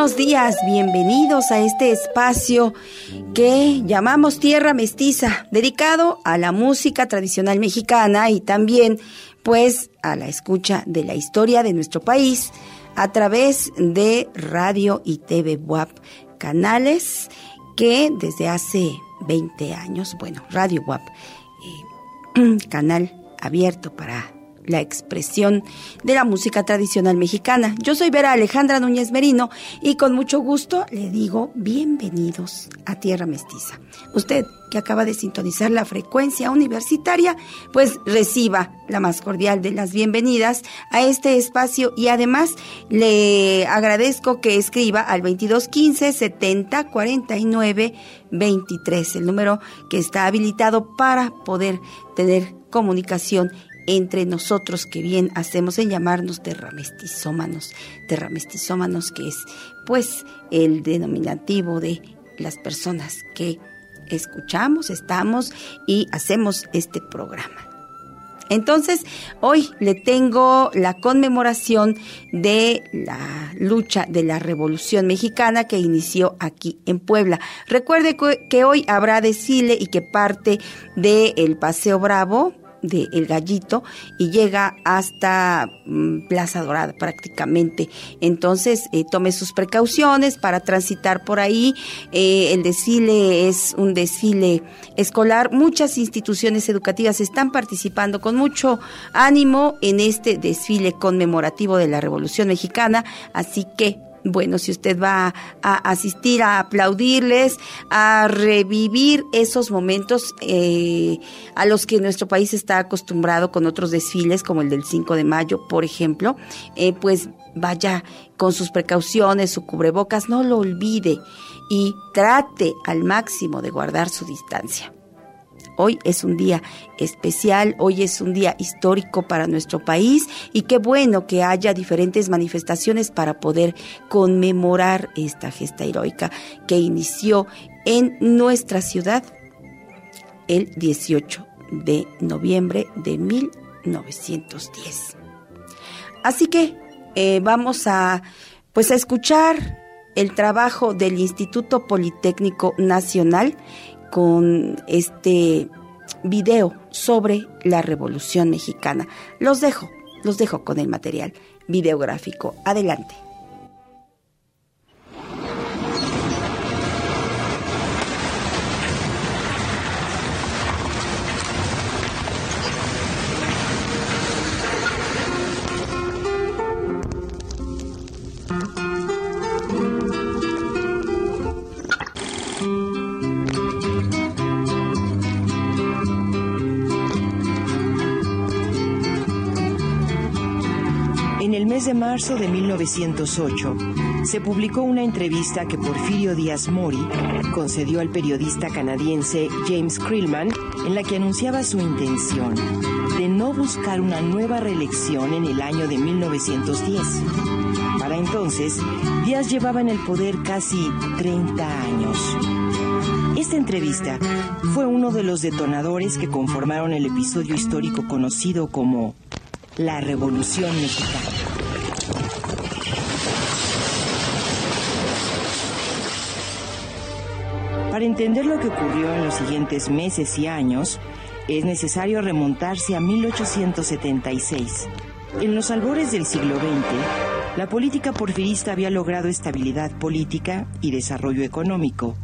Buenos días, bienvenidos a este espacio que llamamos Tierra Mestiza, dedicado a la música tradicional mexicana y también pues a la escucha de la historia de nuestro país a través de radio y TV WAP, canales que desde hace 20 años, bueno, Radio WAP, eh, canal abierto para la expresión de la música tradicional mexicana. Yo soy Vera Alejandra Núñez Merino y con mucho gusto le digo bienvenidos a Tierra Mestiza. Usted que acaba de sintonizar la frecuencia universitaria, pues reciba la más cordial de las bienvenidas a este espacio y además le agradezco que escriba al 2215 70 49 23, el número que está habilitado para poder tener comunicación entre nosotros que bien hacemos en llamarnos terramestizómanos, terramestizómanos que es pues el denominativo de las personas que escuchamos, estamos y hacemos este programa. Entonces, hoy le tengo la conmemoración de la lucha de la Revolución Mexicana que inició aquí en Puebla. Recuerde que hoy habrá desfile y que parte del Paseo Bravo de El Gallito y llega hasta mm, Plaza Dorada prácticamente. Entonces, eh, tome sus precauciones para transitar por ahí. Eh, el desfile es un desfile escolar. Muchas instituciones educativas están participando con mucho ánimo en este desfile conmemorativo de la Revolución Mexicana. Así que bueno, si usted va a asistir a aplaudirles, a revivir esos momentos eh, a los que nuestro país está acostumbrado con otros desfiles, como el del 5 de mayo, por ejemplo, eh, pues vaya con sus precauciones, su cubrebocas, no lo olvide y trate al máximo de guardar su distancia. Hoy es un día especial, hoy es un día histórico para nuestro país y qué bueno que haya diferentes manifestaciones para poder conmemorar esta gesta heroica que inició en nuestra ciudad el 18 de noviembre de 1910. Así que eh, vamos a pues a escuchar el trabajo del Instituto Politécnico Nacional con este video sobre la Revolución Mexicana. Los dejo, los dejo con el material videográfico. Adelante. De marzo de 1908 se publicó una entrevista que Porfirio Díaz Mori concedió al periodista canadiense James Krillman en la que anunciaba su intención de no buscar una nueva reelección en el año de 1910. Para entonces, Díaz llevaba en el poder casi 30 años. Esta entrevista fue uno de los detonadores que conformaron el episodio histórico conocido como la Revolución Mexicana. Para entender lo que ocurrió en los siguientes meses y años, es necesario remontarse a 1876. En los albores del siglo XX, la política porfirista había logrado estabilidad política y desarrollo económico,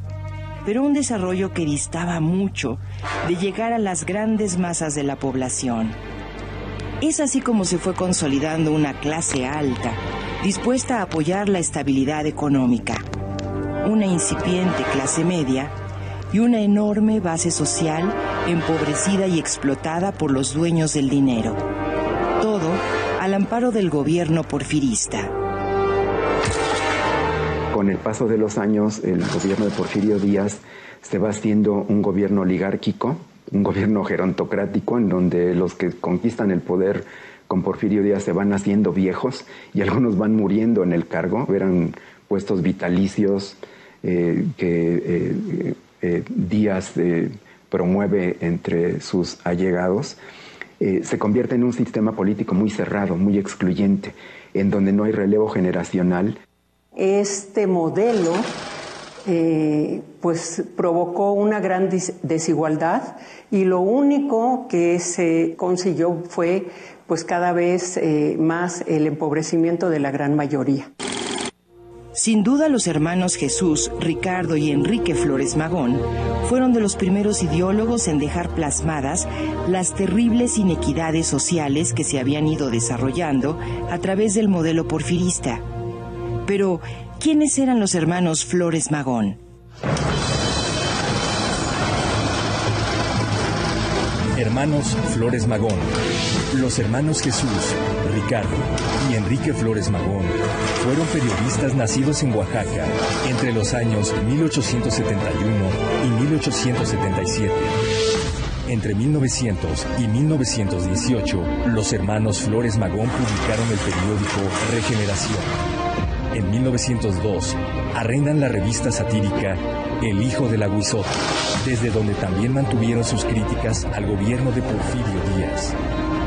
pero un desarrollo que distaba mucho de llegar a las grandes masas de la población. Es así como se fue consolidando una clase alta, dispuesta a apoyar la estabilidad económica una incipiente clase media y una enorme base social empobrecida y explotada por los dueños del dinero. Todo al amparo del gobierno porfirista. Con el paso de los años, el gobierno de Porfirio Díaz se va haciendo un gobierno oligárquico, un gobierno gerontocrático, en donde los que conquistan el poder con Porfirio Díaz se van haciendo viejos y algunos van muriendo en el cargo, eran puestos vitalicios eh, que eh, eh, Díaz promueve entre sus allegados, se convierte en un sistema político muy cerrado, muy excluyente, en donde no hay relevo generacional. Este modelo pues provocó una gran desigualdad y lo único que se consiguió fue pues cada vez más el empobrecimiento de la gran mayoría. Sin duda los hermanos Jesús, Ricardo y Enrique Flores Magón fueron de los primeros ideólogos en dejar plasmadas las terribles inequidades sociales que se habían ido desarrollando a través del modelo porfirista. Pero, ¿quiénes eran los hermanos Flores Magón? Hermanos Flores Magón los hermanos Jesús, Ricardo y Enrique Flores Magón fueron periodistas nacidos en Oaxaca entre los años 1871 y 1877. Entre 1900 y 1918, los hermanos Flores Magón publicaron el periódico Regeneración. En 1902, arrendan la revista satírica El Hijo del Aguizote, desde donde también mantuvieron sus críticas al gobierno de Porfirio Díaz.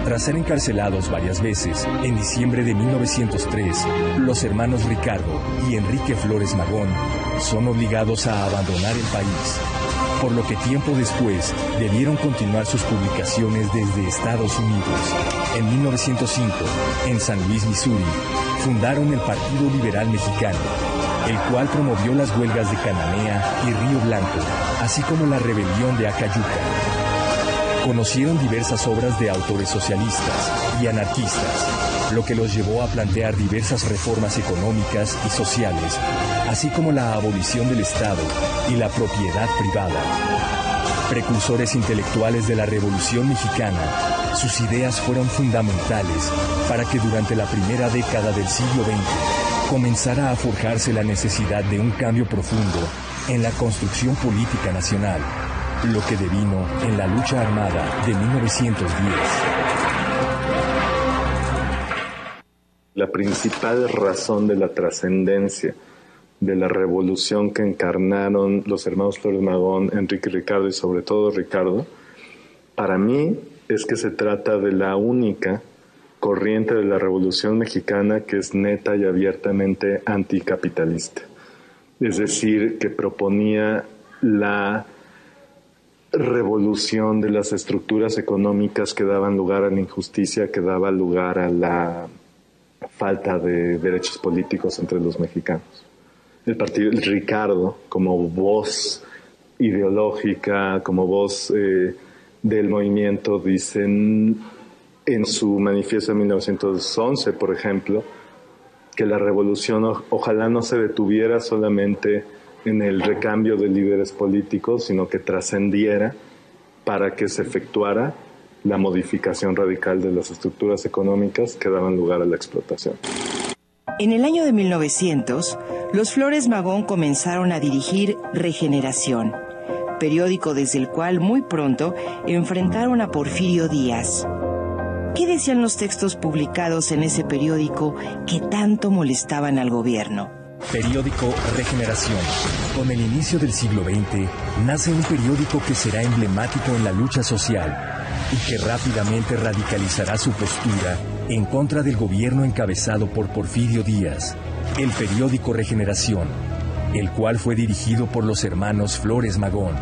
Tras ser encarcelados varias veces, en diciembre de 1903, los hermanos Ricardo y Enrique Flores Magón son obligados a abandonar el país, por lo que tiempo después debieron continuar sus publicaciones desde Estados Unidos. En 1905, en San Luis, Missouri, fundaron el Partido Liberal Mexicano, el cual promovió las huelgas de Cananea y Río Blanco, así como la rebelión de Acayuca. Conocieron diversas obras de autores socialistas y anarquistas, lo que los llevó a plantear diversas reformas económicas y sociales, así como la abolición del Estado y la propiedad privada. Precursores intelectuales de la Revolución Mexicana, sus ideas fueron fundamentales para que durante la primera década del siglo XX comenzara a forjarse la necesidad de un cambio profundo en la construcción política nacional lo que devino en la lucha armada de 1910. La principal razón de la trascendencia de la revolución que encarnaron los hermanos Flores Magón, Enrique Ricardo y sobre todo Ricardo, para mí es que se trata de la única corriente de la revolución mexicana que es neta y abiertamente anticapitalista. Es decir, que proponía la revolución de las estructuras económicas que daban lugar a la injusticia, que daba lugar a la falta de derechos políticos entre los mexicanos. El partido el Ricardo, como voz ideológica, como voz eh, del movimiento, dicen en su manifiesto de 1911, por ejemplo, que la revolución ojalá no se detuviera solamente en el recambio de líderes políticos, sino que trascendiera para que se efectuara la modificación radical de las estructuras económicas que daban lugar a la explotación. En el año de 1900, los Flores Magón comenzaron a dirigir Regeneración, periódico desde el cual muy pronto enfrentaron a Porfirio Díaz. ¿Qué decían los textos publicados en ese periódico que tanto molestaban al gobierno? Periódico Regeneración. Con el inicio del siglo XX, nace un periódico que será emblemático en la lucha social y que rápidamente radicalizará su postura en contra del gobierno encabezado por Porfirio Díaz. El periódico Regeneración, el cual fue dirigido por los hermanos Flores Magón.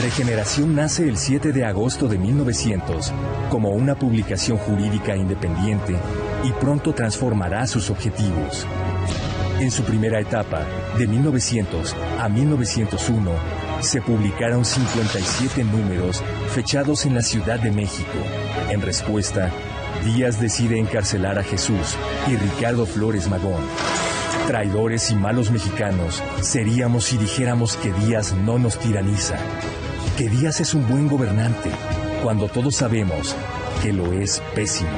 Regeneración nace el 7 de agosto de 1900 como una publicación jurídica independiente y pronto transformará sus objetivos. En su primera etapa, de 1900 a 1901, se publicaron 57 números fechados en la Ciudad de México. En respuesta, Díaz decide encarcelar a Jesús y Ricardo Flores Magón. Traidores y malos mexicanos seríamos si dijéramos que Díaz no nos tiraniza, que Díaz es un buen gobernante, cuando todos sabemos que lo es pésimo.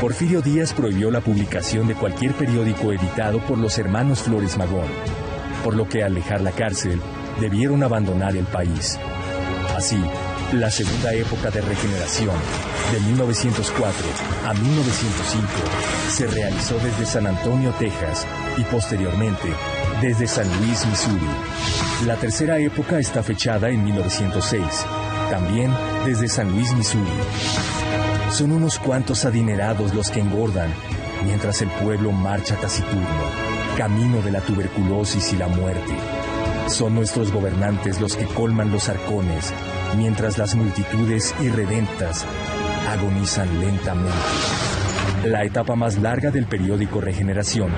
Porfirio Díaz prohibió la publicación de cualquier periódico editado por los hermanos Flores Magón, por lo que al dejar la cárcel debieron abandonar el país. Así, la segunda época de regeneración, de 1904 a 1905, se realizó desde San Antonio, Texas, y posteriormente desde San Luis, Missouri. La tercera época está fechada en 1906, también desde San Luis, Missouri. Son unos cuantos adinerados los que engordan, mientras el pueblo marcha taciturno, camino de la tuberculosis y la muerte. Son nuestros gobernantes los que colman los arcones, mientras las multitudes irredentas agonizan lentamente. La etapa más larga del periódico Regeneración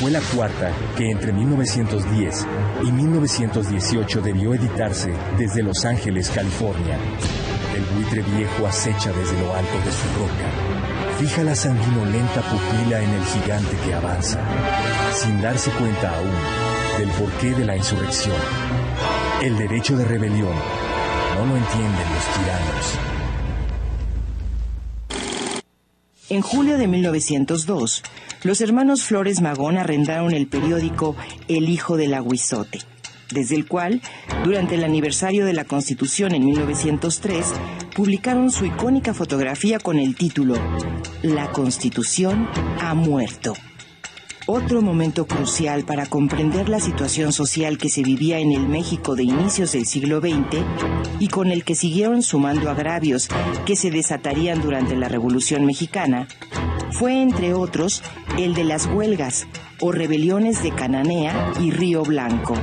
fue la cuarta que entre 1910 y 1918 debió editarse desde Los Ángeles, California. Buitre viejo acecha desde lo alto de su roca. Fija la sanguinolenta pupila en el gigante que avanza, sin darse cuenta aún del porqué de la insurrección. El derecho de rebelión no lo entienden los tiranos. En julio de 1902, los hermanos Flores Magón arrendaron el periódico El Hijo del Aguizote, desde el cual, durante el aniversario de la Constitución en 1903, publicaron su icónica fotografía con el título La Constitución ha muerto. Otro momento crucial para comprender la situación social que se vivía en el México de inicios del siglo XX y con el que siguieron sumando agravios que se desatarían durante la Revolución Mexicana, fue entre otros el de las huelgas o rebeliones de Cananea y Río Blanco.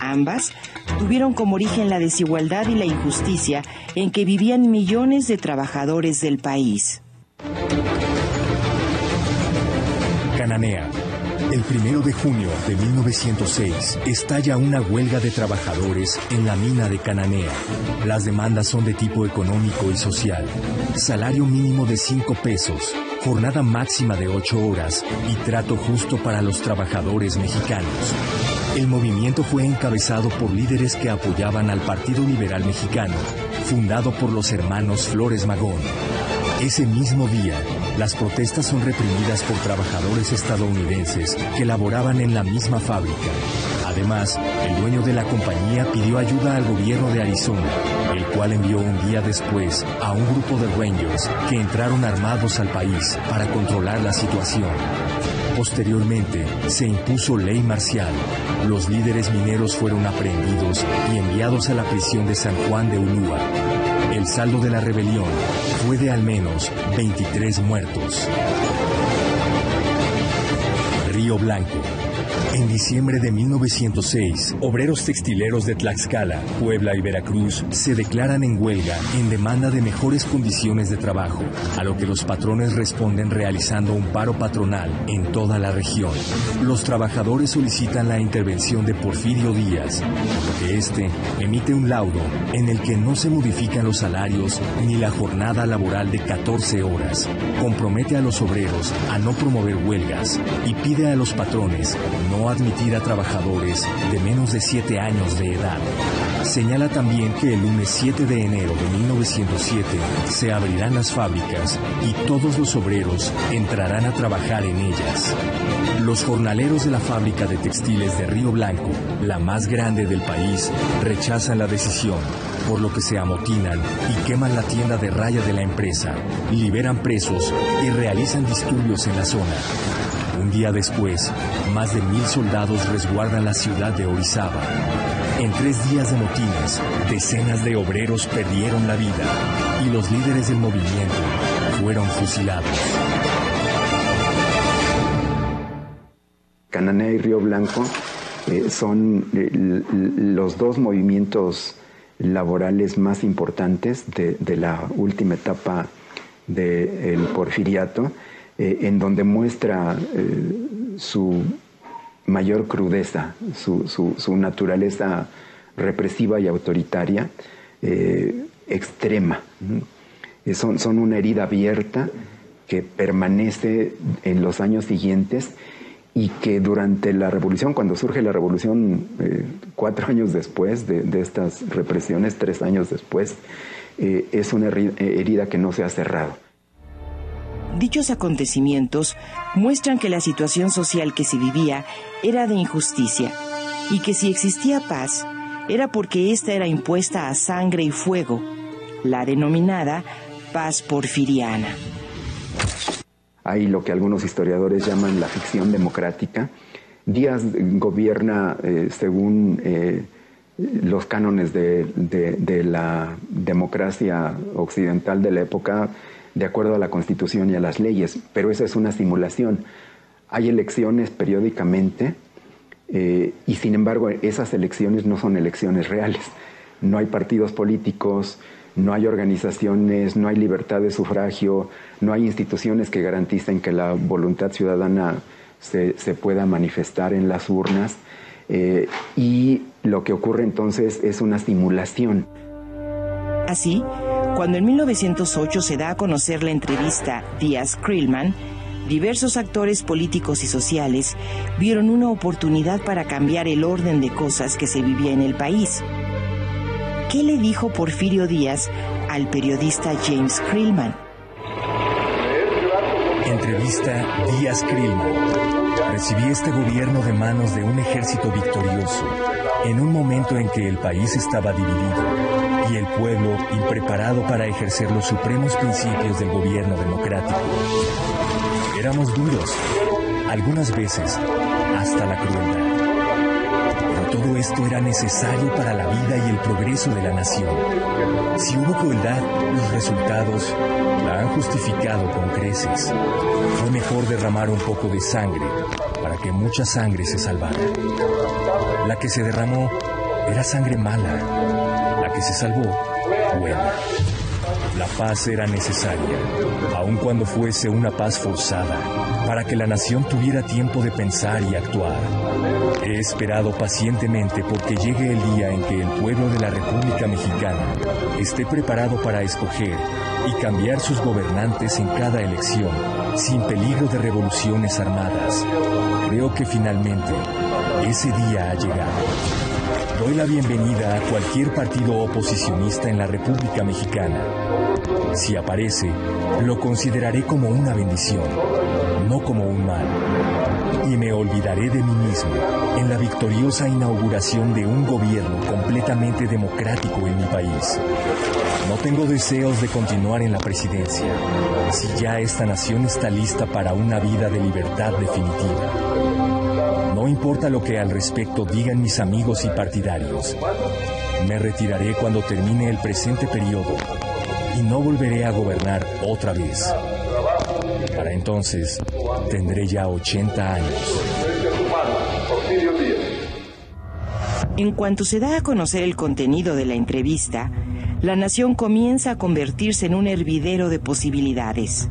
Ambas tuvieron como origen la desigualdad y la injusticia en que vivían millones de trabajadores del país. Cananea. El primero de junio de 1906 estalla una huelga de trabajadores en la mina de Cananea. Las demandas son de tipo económico y social. Salario mínimo de 5 pesos, jornada máxima de 8 horas y trato justo para los trabajadores mexicanos. El movimiento fue encabezado por líderes que apoyaban al Partido Liberal Mexicano, fundado por los hermanos Flores Magón. Ese mismo día, las protestas son reprimidas por trabajadores estadounidenses que laboraban en la misma fábrica. Además, el dueño de la compañía pidió ayuda al gobierno de Arizona, el cual envió un día después a un grupo de Rangers que entraron armados al país para controlar la situación. Posteriormente, se impuso ley marcial. Los líderes mineros fueron aprehendidos y enviados a la prisión de San Juan de Ulúa. El saldo de la rebelión fue de al menos 23 muertos. Río Blanco. En diciembre de 1906, obreros textileros de Tlaxcala, Puebla y Veracruz se declaran en huelga en demanda de mejores condiciones de trabajo, a lo que los patrones responden realizando un paro patronal en toda la región. Los trabajadores solicitan la intervención de Porfirio Díaz, porque este emite un laudo en el que no se modifican los salarios ni la jornada laboral de 14 horas, compromete a los obreros a no promover huelgas y pide a los patrones no admitir a trabajadores de menos de 7 años de edad. Señala también que el lunes 7 de enero de 1907 se abrirán las fábricas y todos los obreros entrarán a trabajar en ellas. Los jornaleros de la fábrica de textiles de Río Blanco, la más grande del país, rechazan la decisión, por lo que se amotinan y queman la tienda de raya de la empresa, liberan presos y realizan disturbios en la zona. Un día después, más de mil soldados resguardan la ciudad de Orizaba. En tres días de motines, decenas de obreros perdieron la vida y los líderes del movimiento fueron fusilados. Cananea y Río Blanco eh, son eh, los dos movimientos laborales más importantes de, de la última etapa del porfiriato eh, en donde muestra eh, su mayor crudeza, su, su, naturaleza represiva y autoritaria eh, extrema. Son, son una herida abierta que permanece en los años siguientes y que durante la revolución, cuando surge la revolución cuatro años después de, de, estas represiones, tres años después, es una herida que no se ha cerrado. Dichos acontecimientos muestran que la situación social que se vivía era de injusticia y que si existía paz era porque ésta era impuesta a sangre y fuego, la denominada paz porfiriana. Hay lo que algunos historiadores llaman la ficción democrática. Díaz gobierna eh, según eh, los cánones de, de, la democracia occidental de la época, de acuerdo a la constitución y a las leyes, pero esa es una simulación. Hay elecciones periódicamente eh, y sin embargo esas elecciones no son elecciones reales. No hay partidos políticos, no hay organizaciones, no hay libertad de sufragio, no hay instituciones que garanticen que la voluntad ciudadana se, pueda manifestar en las urnas. Eh, y lo que ocurre entonces es una simulación. Así, cuando en 1908 se da a conocer la entrevista Díaz Krillman, diversos actores políticos y sociales vieron una oportunidad para cambiar el orden de cosas que se vivía en el país. ¿Qué le dijo Porfirio Díaz al periodista James Krillman? Entrevista Díaz Krillman. Recibí este gobierno de manos de un ejército victorioso, en un momento en que el país estaba dividido y el pueblo impreparado para ejercer los supremos principios del gobierno democrático. Éramos duros, algunas veces hasta la crueldad. Pero todo esto era necesario para la vida y el progreso de la nación. Si hubo crueldad, los resultados la han justificado con creces. Fue mejor derramar un poco de sangre para que mucha sangre se salvara. La que se derramó era sangre mala, la que se salvó, buena. La paz era necesaria, aun cuando fuese una paz forzada, para que la nación tuviera tiempo de pensar y actuar. He esperado pacientemente porque llegue el día en que el pueblo de la República Mexicana esté preparado para escoger y cambiar sus gobernantes en cada elección, sin peligro de revoluciones armadas. Creo que finalmente ese día ha llegado. Doy la bienvenida a cualquier partido oposicionista en la República Mexicana. Si aparece, lo consideraré como una bendición, no como un mal. Y me olvidaré de mí mismo en la victoriosa inauguración de un gobierno completamente democrático en mi país. No tengo deseos de continuar en la presidencia, si ya esta nación está lista para una vida de libertad definitiva. No importa lo que al respecto digan mis amigos y partidarios. Me retiraré cuando termine el presente periodo y no volveré a gobernar otra vez. Para entonces tendré ya 80 años. En cuanto se da a conocer el contenido de la entrevista, la nación comienza a convertirse en un hervidero de posibilidades.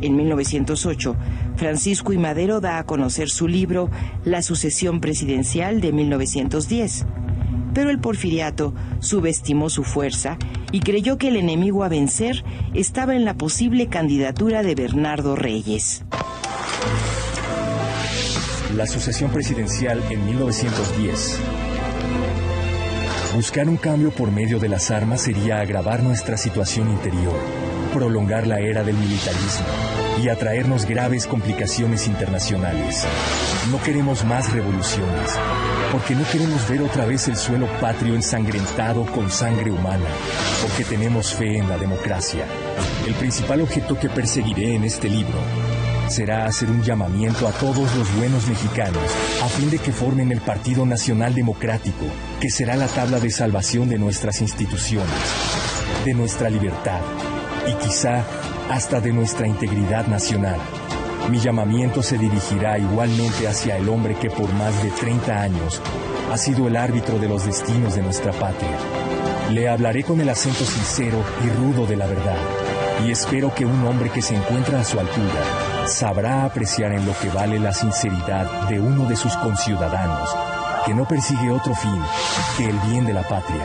En 1908, Francisco y Madero da a conocer su libro La sucesión presidencial de 1910, pero el porfiriato subestimó su fuerza y creyó que el enemigo a vencer estaba en la posible candidatura de Bernardo Reyes. La sucesión presidencial en 1910 Buscar un cambio por medio de las armas sería agravar nuestra situación interior, prolongar la era del militarismo y atraernos graves complicaciones internacionales. No queremos más revoluciones, porque no queremos ver otra vez el suelo patrio ensangrentado con sangre humana, porque tenemos fe en la democracia. El principal objeto que perseguiré en este libro será hacer un llamamiento a todos los buenos mexicanos a fin de que formen el Partido Nacional Democrático, que será la tabla de salvación de nuestras instituciones, de nuestra libertad y quizá hasta de nuestra integridad nacional. Mi llamamiento se dirigirá igualmente hacia el hombre que por más de 30 años ha sido el árbitro de los destinos de nuestra patria. Le hablaré con el acento sincero y rudo de la verdad, y espero que un hombre que se encuentra a su altura sabrá apreciar en lo que vale la sinceridad de uno de sus conciudadanos, que no persigue otro fin que el bien de la patria.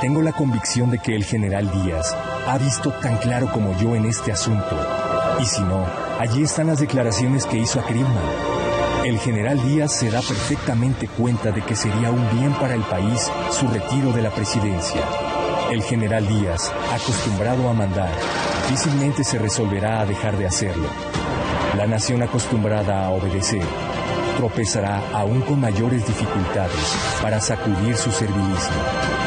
Tengo la convicción de que el general Díaz ha visto tan claro como yo en este asunto. Y si no, allí están las declaraciones que hizo a Krillman. El general Díaz se da perfectamente cuenta de que sería un bien para el país su retiro de la presidencia. El general Díaz, acostumbrado a mandar, difícilmente se resolverá a dejar de hacerlo. La nación acostumbrada a obedecer tropezará aún con mayores dificultades para sacudir su servilismo.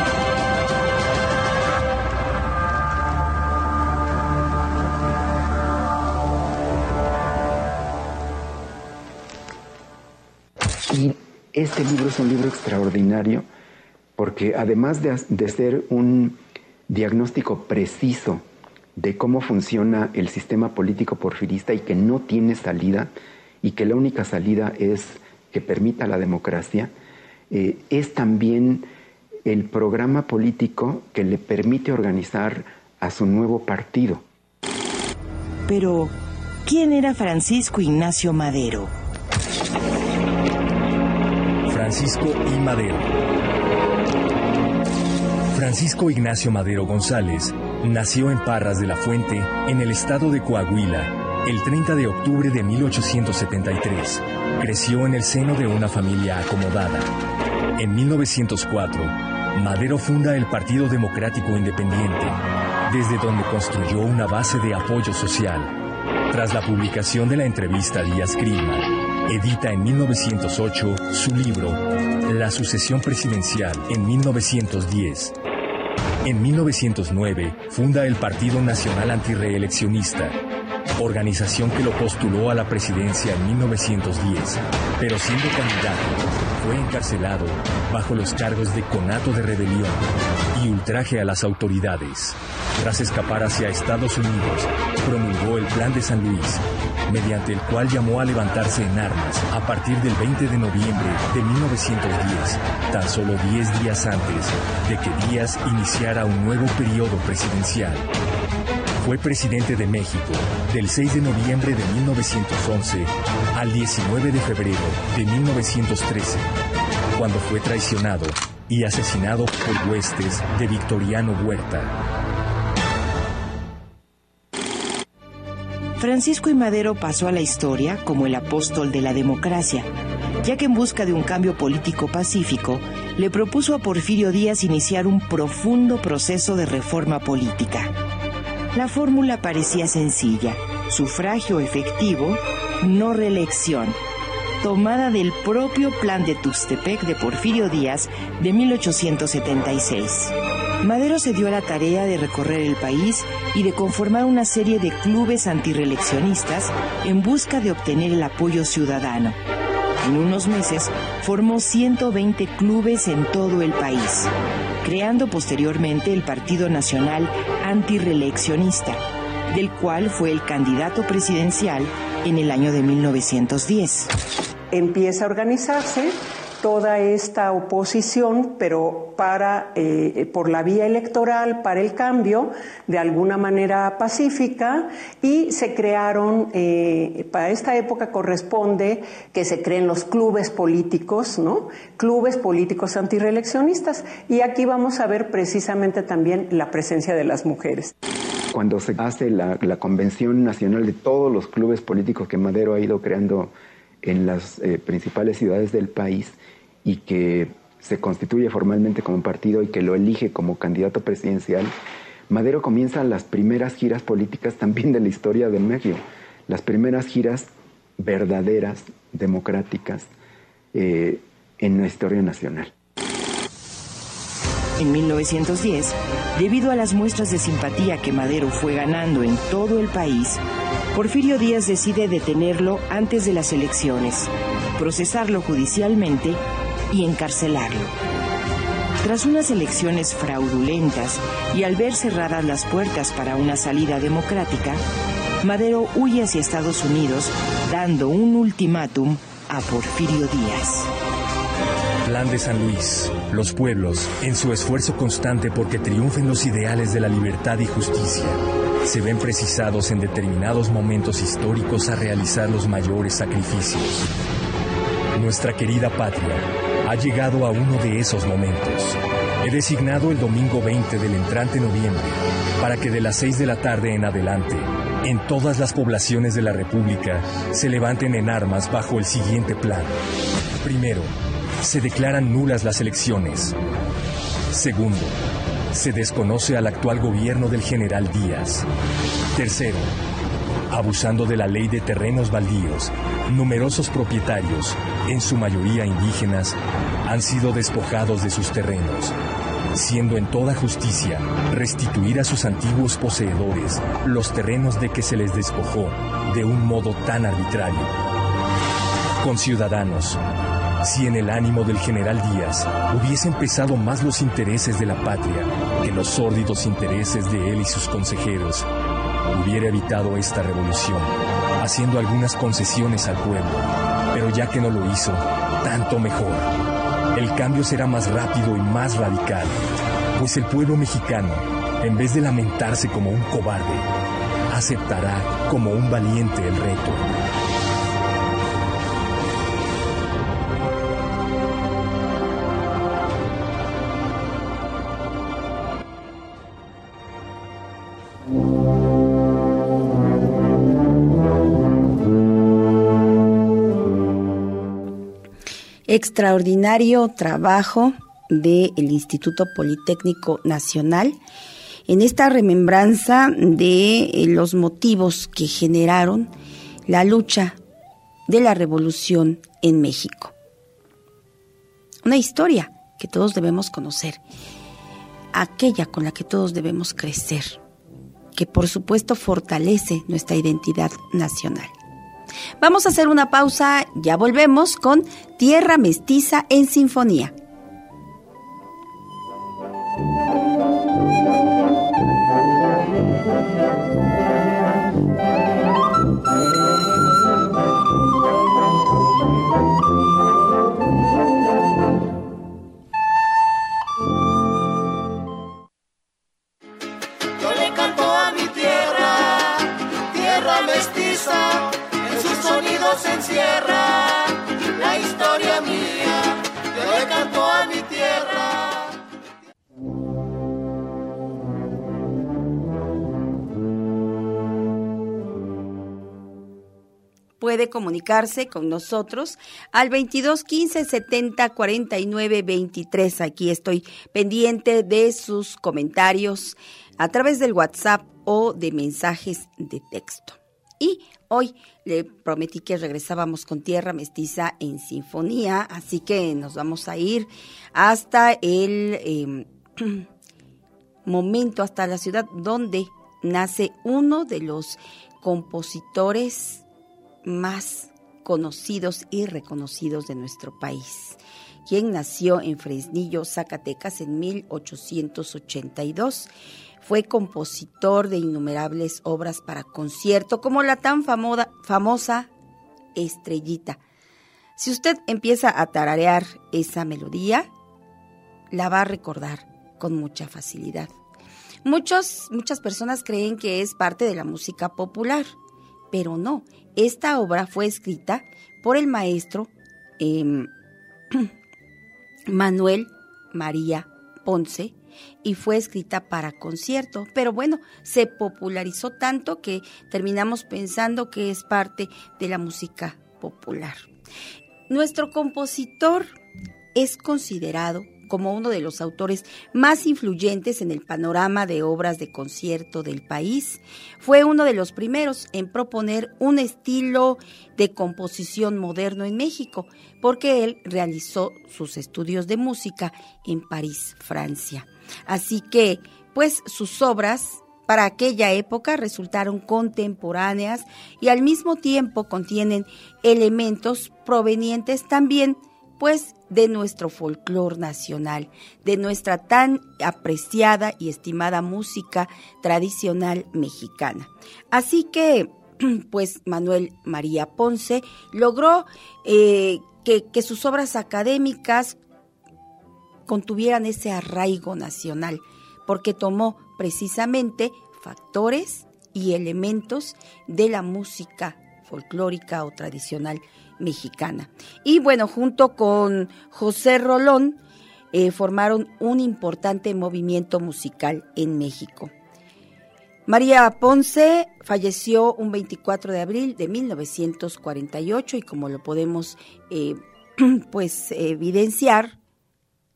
Este libro es un libro extraordinario porque además de, de ser un diagnóstico preciso de cómo funciona el sistema político porfirista y que no tiene salida y que la única salida es que permita la democracia, eh, es también el programa político que le permite organizar a su nuevo partido. Pero, ¿quién era Francisco Ignacio Madero? Francisco I. Madero. Francisco Ignacio Madero González nació en Parras de la Fuente, en el estado de Coahuila, el 30 de octubre de 1873. Creció en el seno de una familia acomodada. En 1904, Madero funda el Partido Democrático Independiente, desde donde construyó una base de apoyo social. Tras la publicación de la entrevista Díaz Grima, edita en 1908 su libro La sucesión presidencial en 1910 en 1909 funda el Partido Nacional Antireeleccionista, organización que lo postuló a la presidencia en 1910, pero siendo candidato fue encarcelado bajo los cargos de conato de rebelión y ultraje a las autoridades. Tras escapar hacia Estados Unidos, promulgó el Plan de San Luis, mediante el cual llamó a levantarse en armas a partir del 20 de noviembre de 1910, tan solo 10 días antes de que Díaz iniciara un nuevo periodo presidencial. Fue presidente de México del 6 de noviembre de 1911 al 19 de febrero de 1913, cuando fue traicionado y asesinado por huestes de Victoriano Huerta. Francisco y Madero pasó a la historia como el apóstol de la democracia, ya que en busca de un cambio político pacífico, le propuso a Porfirio Díaz iniciar un profundo proceso de reforma política. La fórmula parecía sencilla, sufragio efectivo, no reelección, tomada del propio plan de Tuxtepec de Porfirio Díaz de 1876. Madero se dio a la tarea de recorrer el país y de conformar una serie de clubes antireeleccionistas en busca de obtener el apoyo ciudadano. En unos meses formó 120 clubes en todo el país, creando posteriormente el Partido Nacional Antireeleccionista, del cual fue el candidato presidencial en el año de 1910. Empieza a organizarse toda esta oposición, pero para eh, por la vía electoral, para el cambio, de alguna manera pacífica, y se crearon, eh, para esta época corresponde que se creen los clubes políticos, ¿no? Clubes políticos antireeleccionistas, y aquí vamos a ver precisamente también la presencia de las mujeres cuando se hace la, la, convención nacional de todos los clubes políticos que Madero ha ido creando en las eh, principales ciudades del país y que se constituye formalmente como partido y que lo elige como candidato presidencial, Madero comienza las primeras giras políticas también de la historia de México, las primeras giras verdaderas, democráticas, eh, en la historia nacional. En 1910, debido a las muestras de simpatía que Madero fue ganando en todo el país, Porfirio Díaz decide detenerlo antes de las elecciones, procesarlo judicialmente y encarcelarlo. Tras unas elecciones fraudulentas y al ver cerradas las puertas para una salida democrática, Madero huye hacia Estados Unidos dando un ultimátum a Porfirio Díaz. Plan de San Luis. Los pueblos, en su esfuerzo constante porque triunfen los ideales de la libertad y justicia, se ven precisados en determinados momentos históricos a realizar los mayores sacrificios. Nuestra querida patria ha llegado a uno de esos momentos. He designado el domingo 20 del entrante noviembre para que de las 6 de la tarde en adelante, en todas las poblaciones de la República, se levanten en armas bajo el siguiente plan. Primero, se declaran nulas las elecciones. Segundo, Se desconoce al actual gobierno del general Díaz. Tercero, abusando de la ley de terrenos baldíos, numerosos propietarios, en su mayoría indígenas, han sido despojados de sus terrenos, siendo en toda justicia restituir a sus antiguos poseedores los terrenos de que se les despojó de un modo tan arbitrario. Con ciudadanos, si en el ánimo del general Díaz hubiesen pesado más los intereses de la patria que los sórdidos intereses de él y sus consejeros, hubiera evitado esta revolución, haciendo algunas concesiones al pueblo, pero ya que no lo hizo, tanto mejor. El cambio será más rápido y más radical, pues el pueblo mexicano, en vez de lamentarse como un cobarde, aceptará como un valiente el reto. Extraordinario trabajo del Instituto Politécnico Nacional en esta remembranza de eh, los motivos que generaron la lucha de la revolución en México. Una historia que todos debemos conocer, aquella con la que todos debemos crecer, que por supuesto fortalece nuestra identidad nacional. Vamos a hacer una pausa, ya volvemos con Tierra Mestiza en Sinfonía. Se encierra la historia mía, que le a mi tierra. Puede comunicarse con nosotros al 22 15 70 49 23. Aquí estoy pendiente de sus comentarios a través del WhatsApp o de mensajes de texto. Y hoy le prometí que regresábamos con Tierra Mestiza en Sinfonía, así que nos vamos a ir hasta el em, momento, hasta la ciudad donde nace uno de los compositores más conocidos y reconocidos de nuestro país, quien nació en Fresnillo, Zacatecas, en 1882 fue compositor de innumerables obras para concierto, como la tan famosa Estrellita. Si usted empieza a tararear esa melodía, la va a recordar con mucha facilidad. Muchos, muchas personas creen que es parte de la música popular, pero no. Esta obra fue escrita por el maestro em, Manuel María Ponce y fue escrita para concierto. Pero bueno, se popularizó tanto que terminamos pensando que es parte de la música popular. Nuestro compositor es considerado como uno de los autores más influyentes en el panorama de obras de concierto del país. Fue uno de los primeros en proponer un estilo de composición moderno en México, porque él realizó sus estudios de música en París, Francia. Así que, pues sus obras para aquella época resultaron contemporáneas y al mismo tiempo contienen elementos provenientes también pues de nuestro folclor nacional, de nuestra tan apreciada y estimada música tradicional mexicana. Así que, pues Manuel María Ponce logró eh, que sus obras académicas contuvieran ese arraigo nacional, porque tomó precisamente factores y elementos de la música folclórica o tradicional mexicana. Y bueno, junto con José Rolón, eh, formaron un importante movimiento musical en México. María Ponce falleció un 24 de abril de 1948 y como lo podemos eh, pues evidenciar,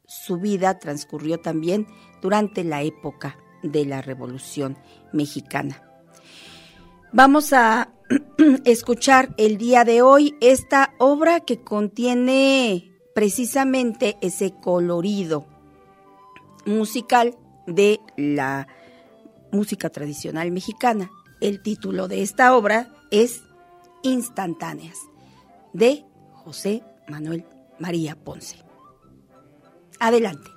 su vida transcurrió también durante la época de la Revolución Mexicana. Vamos a escuchar el día de hoy esta obra que contiene precisamente ese colorido musical de la música tradicional mexicana. El título de esta obra es Instantáneas, de José Manuel María Ponce. Adelante.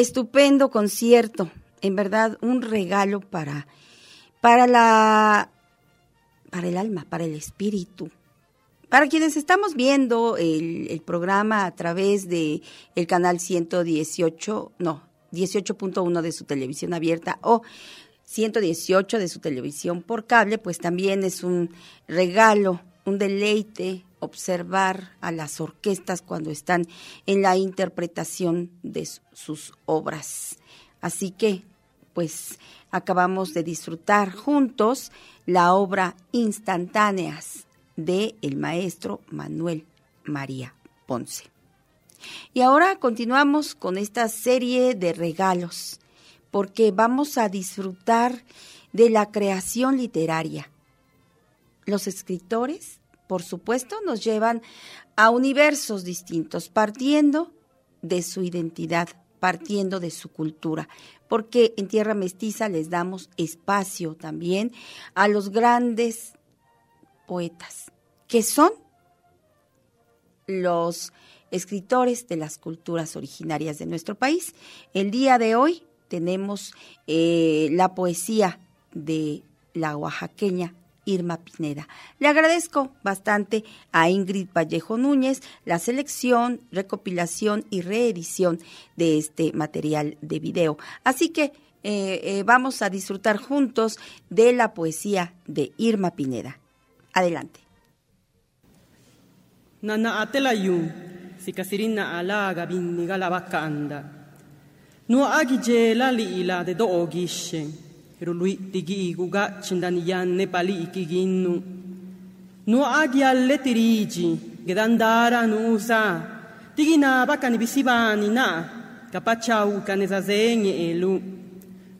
Estupendo concierto, en verdad un regalo para, para la para el alma, para el espíritu. Para quienes estamos viendo el, programa a través de el canal 118, no, 18.1 de su televisión abierta o 118 de su televisión por cable, pues también es un regalo, un deleite observar a las orquestas cuando están en la interpretación de sus obras. Así que, pues, acabamos de disfrutar juntos la obra Instantáneas de el maestro Manuel María Ponce. Y ahora continuamos con esta serie de regalos, porque vamos a disfrutar de la creación literaria. Los escritores por supuesto, nos llevan a universos distintos, partiendo de su identidad, partiendo de su cultura, porque en Tierra Mestiza les damos espacio también a los grandes poetas, que son los escritores de las culturas originarias de nuestro país. El día de hoy tenemos eh, la poesía de la oaxaqueña Irma Pineda. Le agradezco bastante a Ingrid Vallejo Núñez la selección, recopilación y reedición de este material de video. Así que eh, eh, vamos a disfrutar juntos de la poesía de Irma Pineda. Adelante. Nana atelayu, sikasirina alaga binniga la bakanda. No agi ila Pero lui tigi iguga cindan ian ne pali iki ginnu. Nu agi alle tirigi, gedandara nusa. Tigi na na, capaccia u cane zazegne e lu.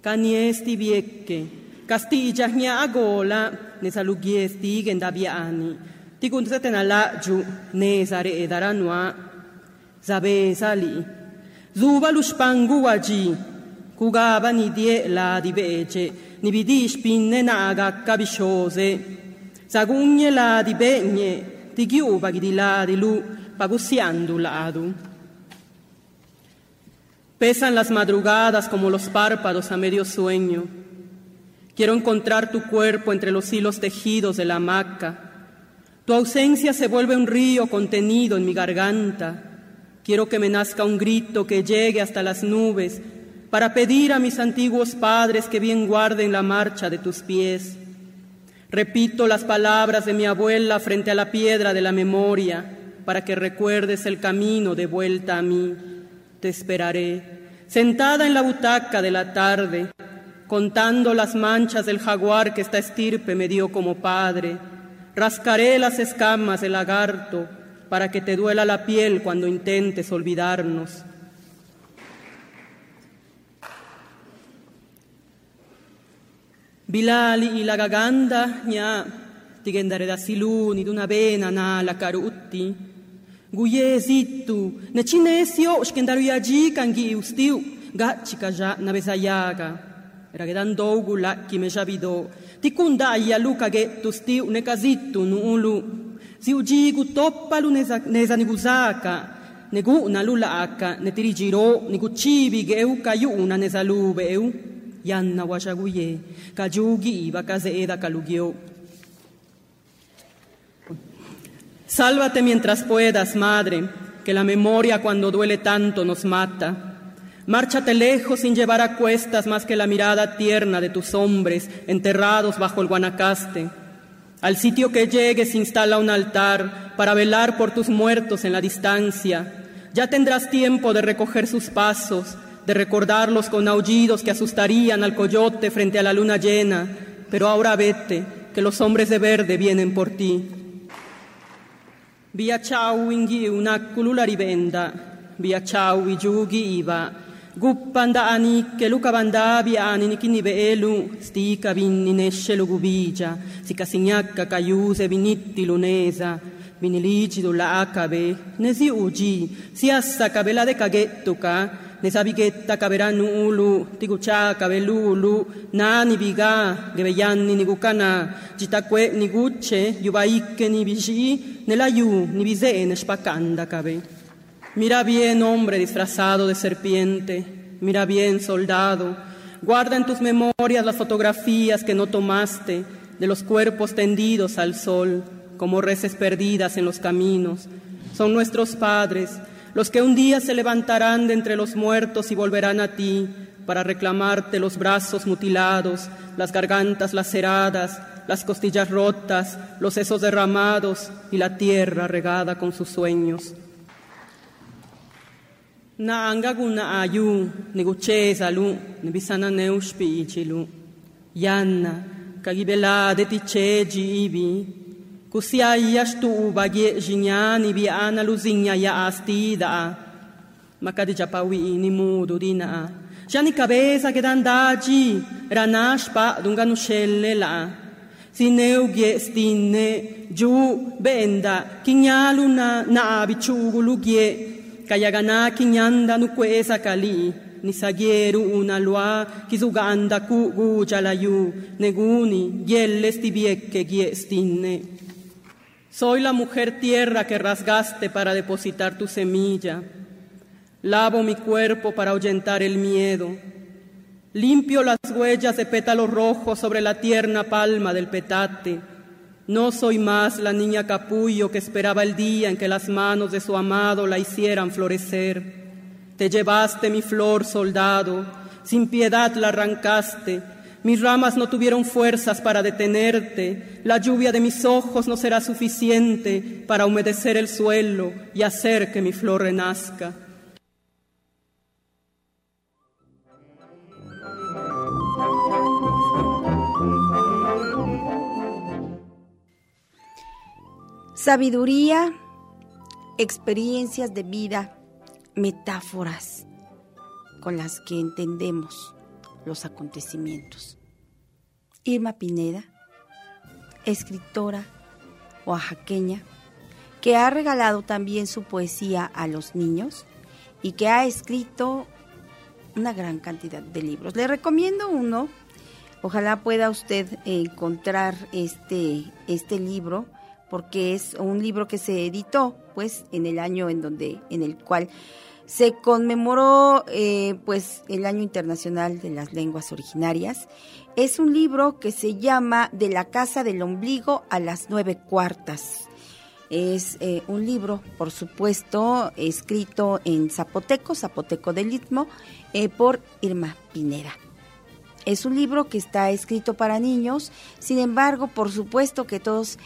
Cani esti viecche, castigia gna a gola, ne salughi esti genda viani. Ti contate na la. Zabe sali, zuva lu spangu agi, bieke, Castilla nya agola, nesalugiesti gendabiani. Tikun setena la ju, nezare edaranua. Zabe sali. Zuba lushpangu waji, Kugaba ni die la di vece, ni vidi spinne naga cabisciose. Sagugne la di begne, ti chiuva di là di lu, pagusiando lado. Pesan las madrugadas como los párpados a medio sueño. Quiero encontrar tu cuerpo entre los hilos tejidos de la hamaca. Tu ausencia se vuelve un río contenido en mi garganta. Quiero que me nazca un grito que llegue hasta las nubes para pedir a mis antiguos padres que bien guarden la marcha de tus pies. Repito las palabras de mi abuela frente a la piedra de la memoria, para que recuerdes el camino de vuelta a mí. Te esperaré, sentada en la butaca de la tarde, contando las manchas del jaguar que esta estirpe me dio como padre. Rascaré las escamas del lagarto para que te duela la piel cuando intentes olvidarnos. Bilali ila gaganda nya tigendare da siluni duna vena na la carutti. guye zitu ne chinesio shkendaru ya ji kangi ustiu ga chikaja na besayaga era gedan ki kime jabido tikunda ya luka ge tustiu ne kazitu nu ulu toppa toppalu neza neza ne gu na lula aka ne tirijiro nigu chibi ge una neza lube eu yanna washaguye, kayugi iba kazeeda kalugio. Sálvate mientras puedas, madre, que la memoria cuando duele tanto nos mata. Márchate lejos sin llevar a cuestas más que la mirada tierna de tus hombres enterrados bajo el guanacaste. Al sitio que llegues instala un altar para velar por tus muertos en la distancia. Ya tendrás tiempo de recoger sus pasos, de recordarlos con aullidos que asustarían al coyote frente a la luna llena, pero ahora vete, que los hombres de verde vienen por ti. Via chau ingi una kulula ribenda, via chau yugi iva, guppanda ani che luca bandabi ani nikini beelu, stika vinni nesce lugubija, si casignacca caiuse vinitti lunesa, viniligido la acabe, nesi ugi, si assa cabela de cagettuca, nesabigetta kaberanu ulu tigucha kabelulu na ni biga gebeyanni ni gukana jitakwe ni guche yubaike ni bishi nelayu ni bize spakanda kabe Mira bien, hombre disfrazado de serpiente, Mira bien, soldado, guarda en tus memorias las fotografías que no tomaste de los cuerpos tendidos al sol, como reses perdidas en los caminos. Son nuestros padres, los que un día se levantarán de entre los muertos y volverán a ti para reclamarte los brazos mutilados, las gargantas laceradas, las costillas rotas, los sesos derramados y la tierra regada con sus sueños. Na angaguna ayu, neguchesa lu, nebisana. Yanna, kagibela de kusiaiyashtu ubage jiñani biana luziña ya astida. Makadi chapawi ni mudurina yani cabeza que dandaji ranashpa la, sineu sineugie stinne ju benda kiñaluna na bichugulugie kayagana kiñanda nukuesa kali. Nisagieru una lua kizuganda ku guchalayu neguni yellestibiekke giestinne Soy la mujer tierra que rasgaste para depositar tu semilla. Lavo mi cuerpo para ahuyentar el miedo. Limpio las huellas de pétalos rojos sobre la tierna palma del petate. No soy más la niña capullo que esperaba el día en que las manos de su amado la hicieran florecer. Te llevaste mi flor, soldado, sin piedad la arrancaste. Mis ramas no tuvieron fuerzas para detenerte. La lluvia de mis ojos no será suficiente para humedecer el suelo y hacer que mi flor renazca. Sabiduría, experiencias de vida, metáforas con las que entendemos los acontecimientos. Irma Pineda, escritora oaxaqueña, que ha regalado también su poesía a los niños y que ha escrito una gran cantidad de libros. Le recomiendo uno, ojalá pueda usted encontrar este, este libro porque es un libro que se editó pues en el año en donde en el cual se conmemoró eh, pues el año internacional de las lenguas originarias. Es un libro que se llama de la casa del ombligo a las nueve cuartas. Es eh, un libro por supuesto escrito en zapoteco zapoteco del istmo eh, por Irma Pineda. Es un libro que está escrito para niños, sin embargo, por supuesto que todos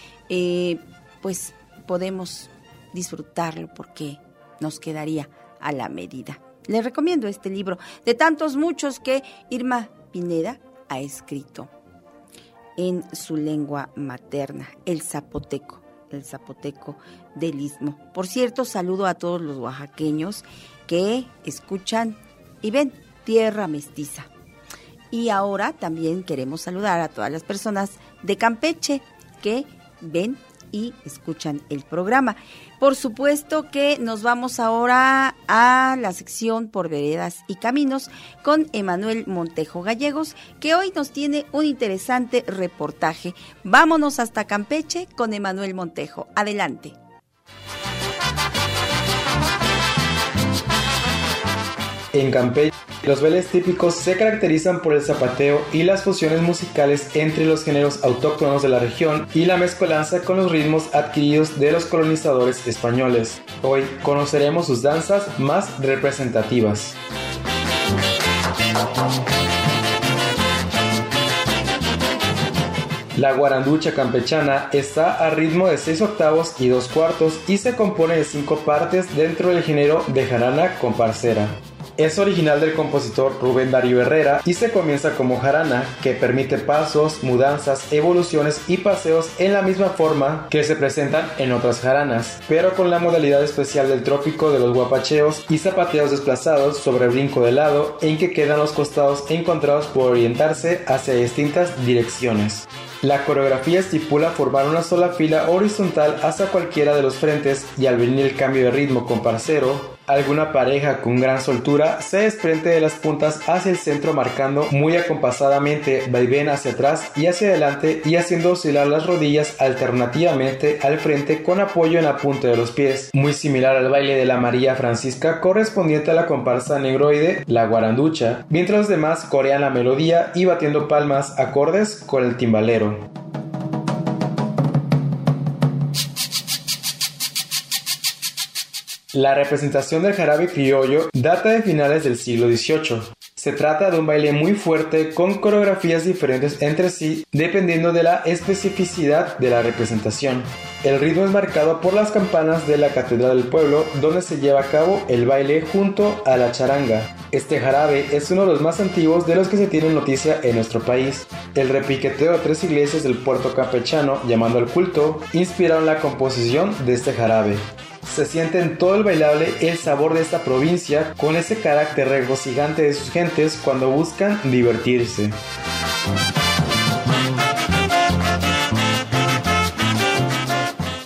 pues podemos disfrutarlo porque nos quedaría a la medida. Les recomiendo este libro de tantos muchos que Irma Pineda ha escrito en su lengua materna, el zapoteco, el zapoteco del istmo. Por cierto, saludo a todos los oaxaqueños que escuchan y ven Tierra Mestiza. Y ahora también queremos saludar a todas las personas de Campeche que ven y escuchan el programa. Por supuesto que nos vamos ahora a la sección por veredas y caminos con Emanuel Montejo Gallegos, que hoy nos tiene un interesante reportaje. Vámonos hasta Campeche con Emanuel Montejo. Adelante. En Campeche, los bailes típicos se caracterizan por el zapateo y las fusiones musicales entre los géneros autóctonos de la región y la mezcolanza con los ritmos adquiridos de los colonizadores españoles. Hoy conoceremos sus danzas más representativas. La guaranducha campechana está a ritmo de 6 octavos y 2 cuartos y se compone de 5 partes dentro del género de jarana con parcera. Es original del compositor Rubén Darío Herrera y se comienza como jarana, que permite pasos, mudanzas, evoluciones y paseos en la misma forma que se presentan en otras jaranas, pero con la modalidad especial del trópico de los guapacheos y zapateos desplazados sobre brinco de lado en que quedan los costados encontrados por orientarse hacia distintas direcciones. La coreografía estipula formar una sola fila horizontal hacia cualquiera de los frentes y al venir el cambio de ritmo con parcero, Alguna pareja con gran soltura se desprende de las puntas hacia el centro marcando muy acompasadamente vaivén hacia atrás y hacia adelante y haciendo oscilar las rodillas alternativamente al frente con apoyo en la punta de los pies, muy similar al baile de la María Francisca correspondiente a la comparsa negroide, la guaranducha, mientras los demás corean la melodía y batiendo palmas acordes con el timbalero. La representación del jarabe criollo data de finales del siglo XVIII. Se trata de un baile muy fuerte con coreografías diferentes entre sí dependiendo de la especificidad de la representación. El ritmo es marcado por las campanas de la Catedral del Pueblo donde se lleva a cabo el baile junto a la charanga. Este jarabe es uno de los más antiguos de los que se tiene noticia en nuestro país. El repiqueteo de tres iglesias del puerto campechano llamando al culto inspiraron la composición de este jarabe se siente en todo el bailable el sabor de esta provincia con ese carácter regocijante de sus gentes cuando buscan divertirse.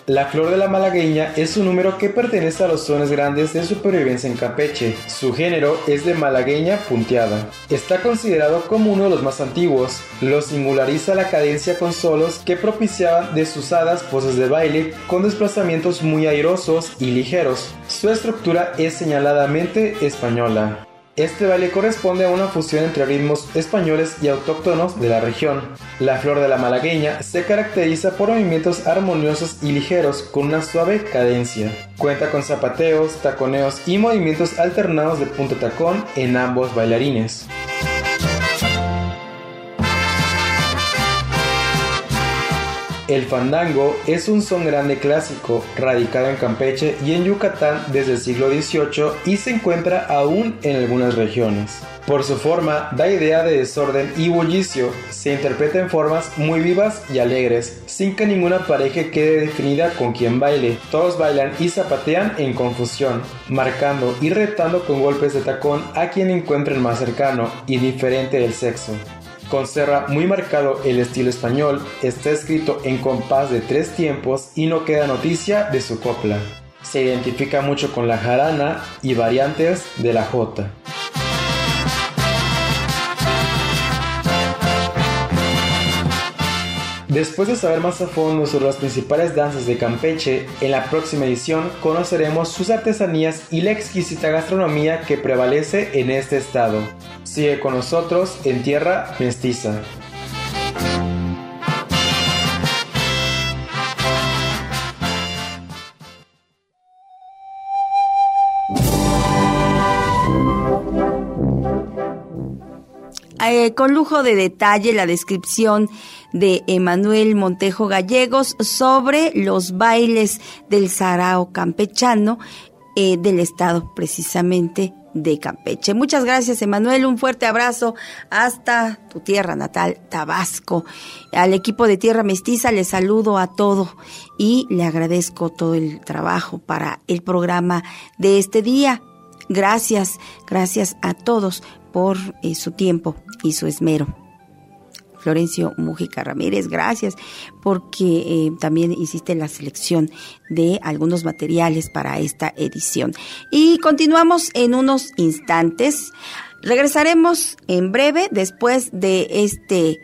La flor de la malagueña es un número que pertenece a los zonas grandes de supervivencia en Campeche. Su género es de malagueña punteada. Está considerado como uno de los más antiguos. Lo singulariza la cadencia con solos que propiciaban desusadas poses de baile con desplazamientos muy airosos y ligeros. Su estructura es señaladamente española. Este baile corresponde a una fusión entre ritmos españoles y autóctonos de la región. La flor de la malagueña se caracteriza por movimientos armoniosos y ligeros con una suave cadencia. Cuenta con zapateos, taconeos y movimientos alternados de punta tacón en ambos bailarines. El fandango es un son grande clásico, radicado en Campeche y en Yucatán desde el siglo XVIII y se encuentra aún en algunas regiones. Por su forma, da idea de desorden y bullicio, se interpreta en formas muy vivas y alegres, sin que ninguna pareja quede definida con quien baile. Todos bailan y zapatean en confusión, marcando y retando con golpes de tacón a quien encuentren más cercano y diferente del sexo. Conserva muy marcado el estilo español, está escrito en compás de tres tiempos y no queda noticia de su copla. Se identifica mucho con la jarana y variantes de la jota. Después de saber más a fondo sobre las principales danzas de Campeche, en la próxima edición conoceremos sus artesanías y la exquisita gastronomía que prevalece en este estado. Sigue con nosotros en Tierra Mestiza. Eh, con lujo de detalle la descripción de Emanuel Montejo Gallegos sobre los bailes del sarao campechano eh, del estado precisamente de Campeche. Muchas gracias, Emanuel. Un fuerte abrazo hasta tu tierra natal, Tabasco. Al equipo de Tierra Mestiza le saludo a todo y le agradezco todo el trabajo para el programa de este día. Gracias, gracias a todos por eh, su tiempo y su esmero. Florencio Mujica Ramírez, gracias porque eh, también hiciste la selección de algunos materiales para esta edición. Y continuamos en unos instantes. Regresaremos en breve después de este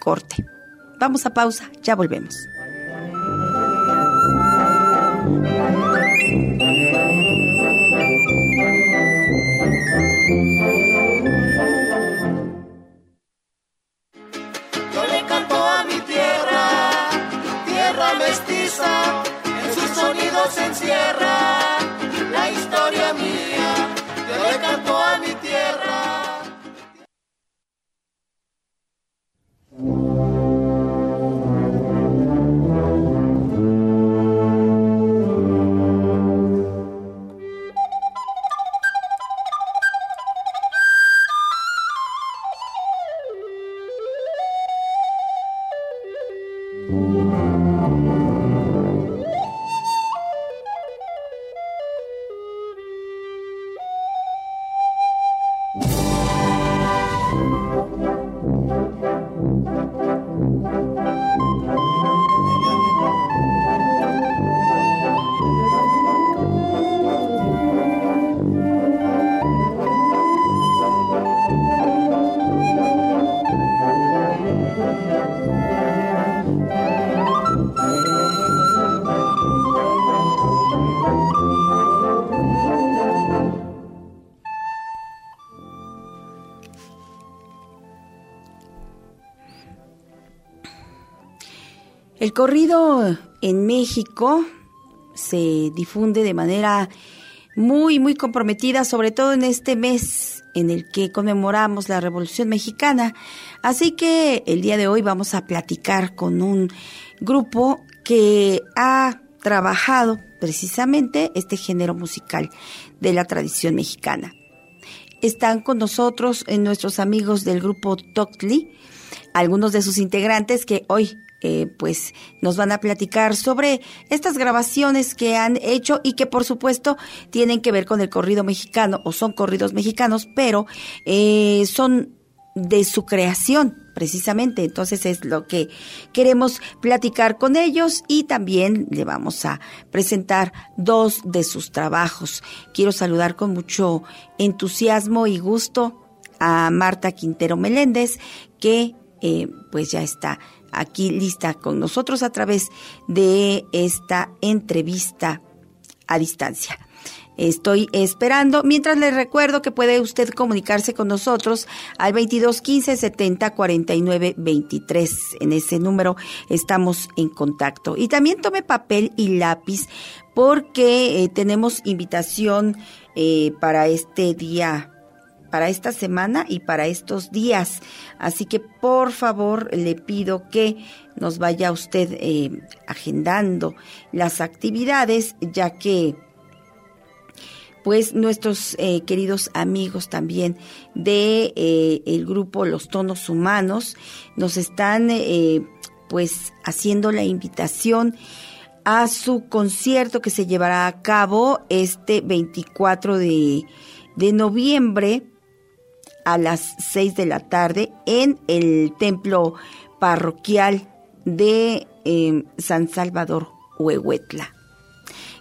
corte. Vamos a pausa, ya volvemos. Se encierra El corrido en México se difunde de manera muy, muy comprometida, sobre todo en este mes en el que conmemoramos la Revolución Mexicana. Así que el día de hoy vamos a platicar con un grupo que ha trabajado precisamente este género musical de la tradición mexicana. Están con nosotros en nuestros amigos del grupo Toctli, algunos de sus integrantes que hoy eh, pues nos van a platicar sobre estas grabaciones que han hecho y que por supuesto tienen que ver con el corrido mexicano o son corridos mexicanos, pero eh, son de su creación precisamente. Entonces es lo que queremos platicar con ellos y también le vamos a presentar dos de sus trabajos. Quiero saludar con mucho entusiasmo y gusto a Marta Quintero Meléndez, que eh, pues ya está aquí lista con nosotros a través de esta entrevista a distancia. Estoy esperando. Mientras les recuerdo que puede usted comunicarse con nosotros al 22 15 70 49 23. En ese número estamos en contacto. Y también tome papel y lápiz porque eh, tenemos invitación eh, para este día para esta semana y para estos días. Así que por favor le pido que nos vaya usted eh, agendando las actividades, ya que pues nuestros eh, queridos amigos también de eh, el grupo Los Tonos Humanos nos están pues haciendo la invitación a su concierto que se llevará a cabo este 24 de, de noviembre a las 6 de la tarde en el templo parroquial de em, San Salvador Huehuetla.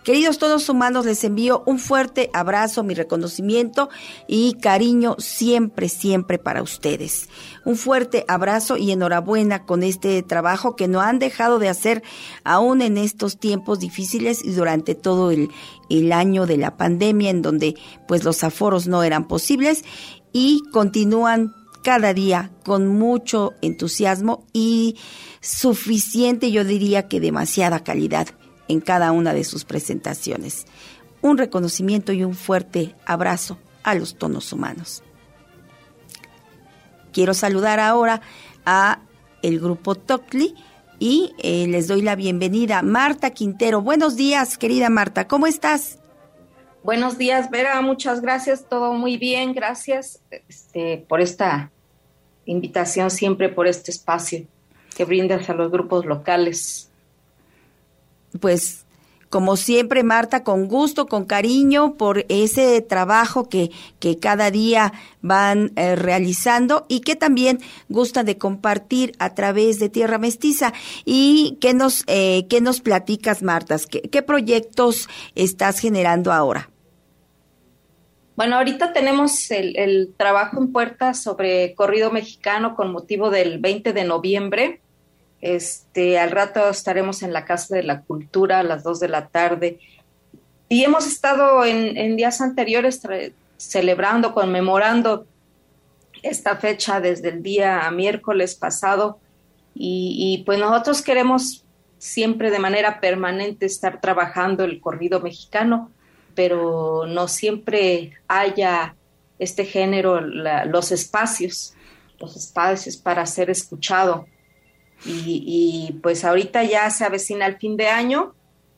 Queridos todos humanos, les envío un fuerte abrazo, mi reconocimiento y cariño siempre, siempre para ustedes. Un fuerte abrazo y enhorabuena con este trabajo que no han dejado de hacer aún en estos tiempos difíciles y durante todo el, el año de la pandemia en donde pues los aforos no eran posibles y continúan cada día con mucho entusiasmo y suficiente, yo diría que demasiada calidad en cada una de sus presentaciones. Un reconocimiento y un fuerte abrazo a los tonos humanos. Quiero saludar ahora a el grupo Tocli y eh, les doy la bienvenida. Marta Quintero, buenos días, querida Marta, ¿cómo estás? Buenos días, Vera. Muchas gracias. Todo muy bien. Gracias este, por esta invitación, siempre por este espacio que brindas a los grupos locales. Pues, como siempre, Marta, con gusto, con cariño por ese trabajo que, que cada día van eh, realizando y que también gustan de compartir a través de Tierra Mestiza. ¿Y qué nos, eh, qué nos platicas, Marta? ¿Qué proyectos estás generando ahora? Bueno, ahorita tenemos el, trabajo en puerta sobre corrido mexicano con motivo del 20 de noviembre. Este, al rato estaremos en la Casa de la Cultura a las 2 de la tarde. Y hemos estado en, días anteriores celebrando, conmemorando esta fecha desde el día miércoles pasado. y pues nosotros queremos siempre de manera permanente estar trabajando el corrido mexicano pero no siempre haya este género, los espacios, los espacios para ser escuchado. Y, pues ahorita ya se avecina el fin de año,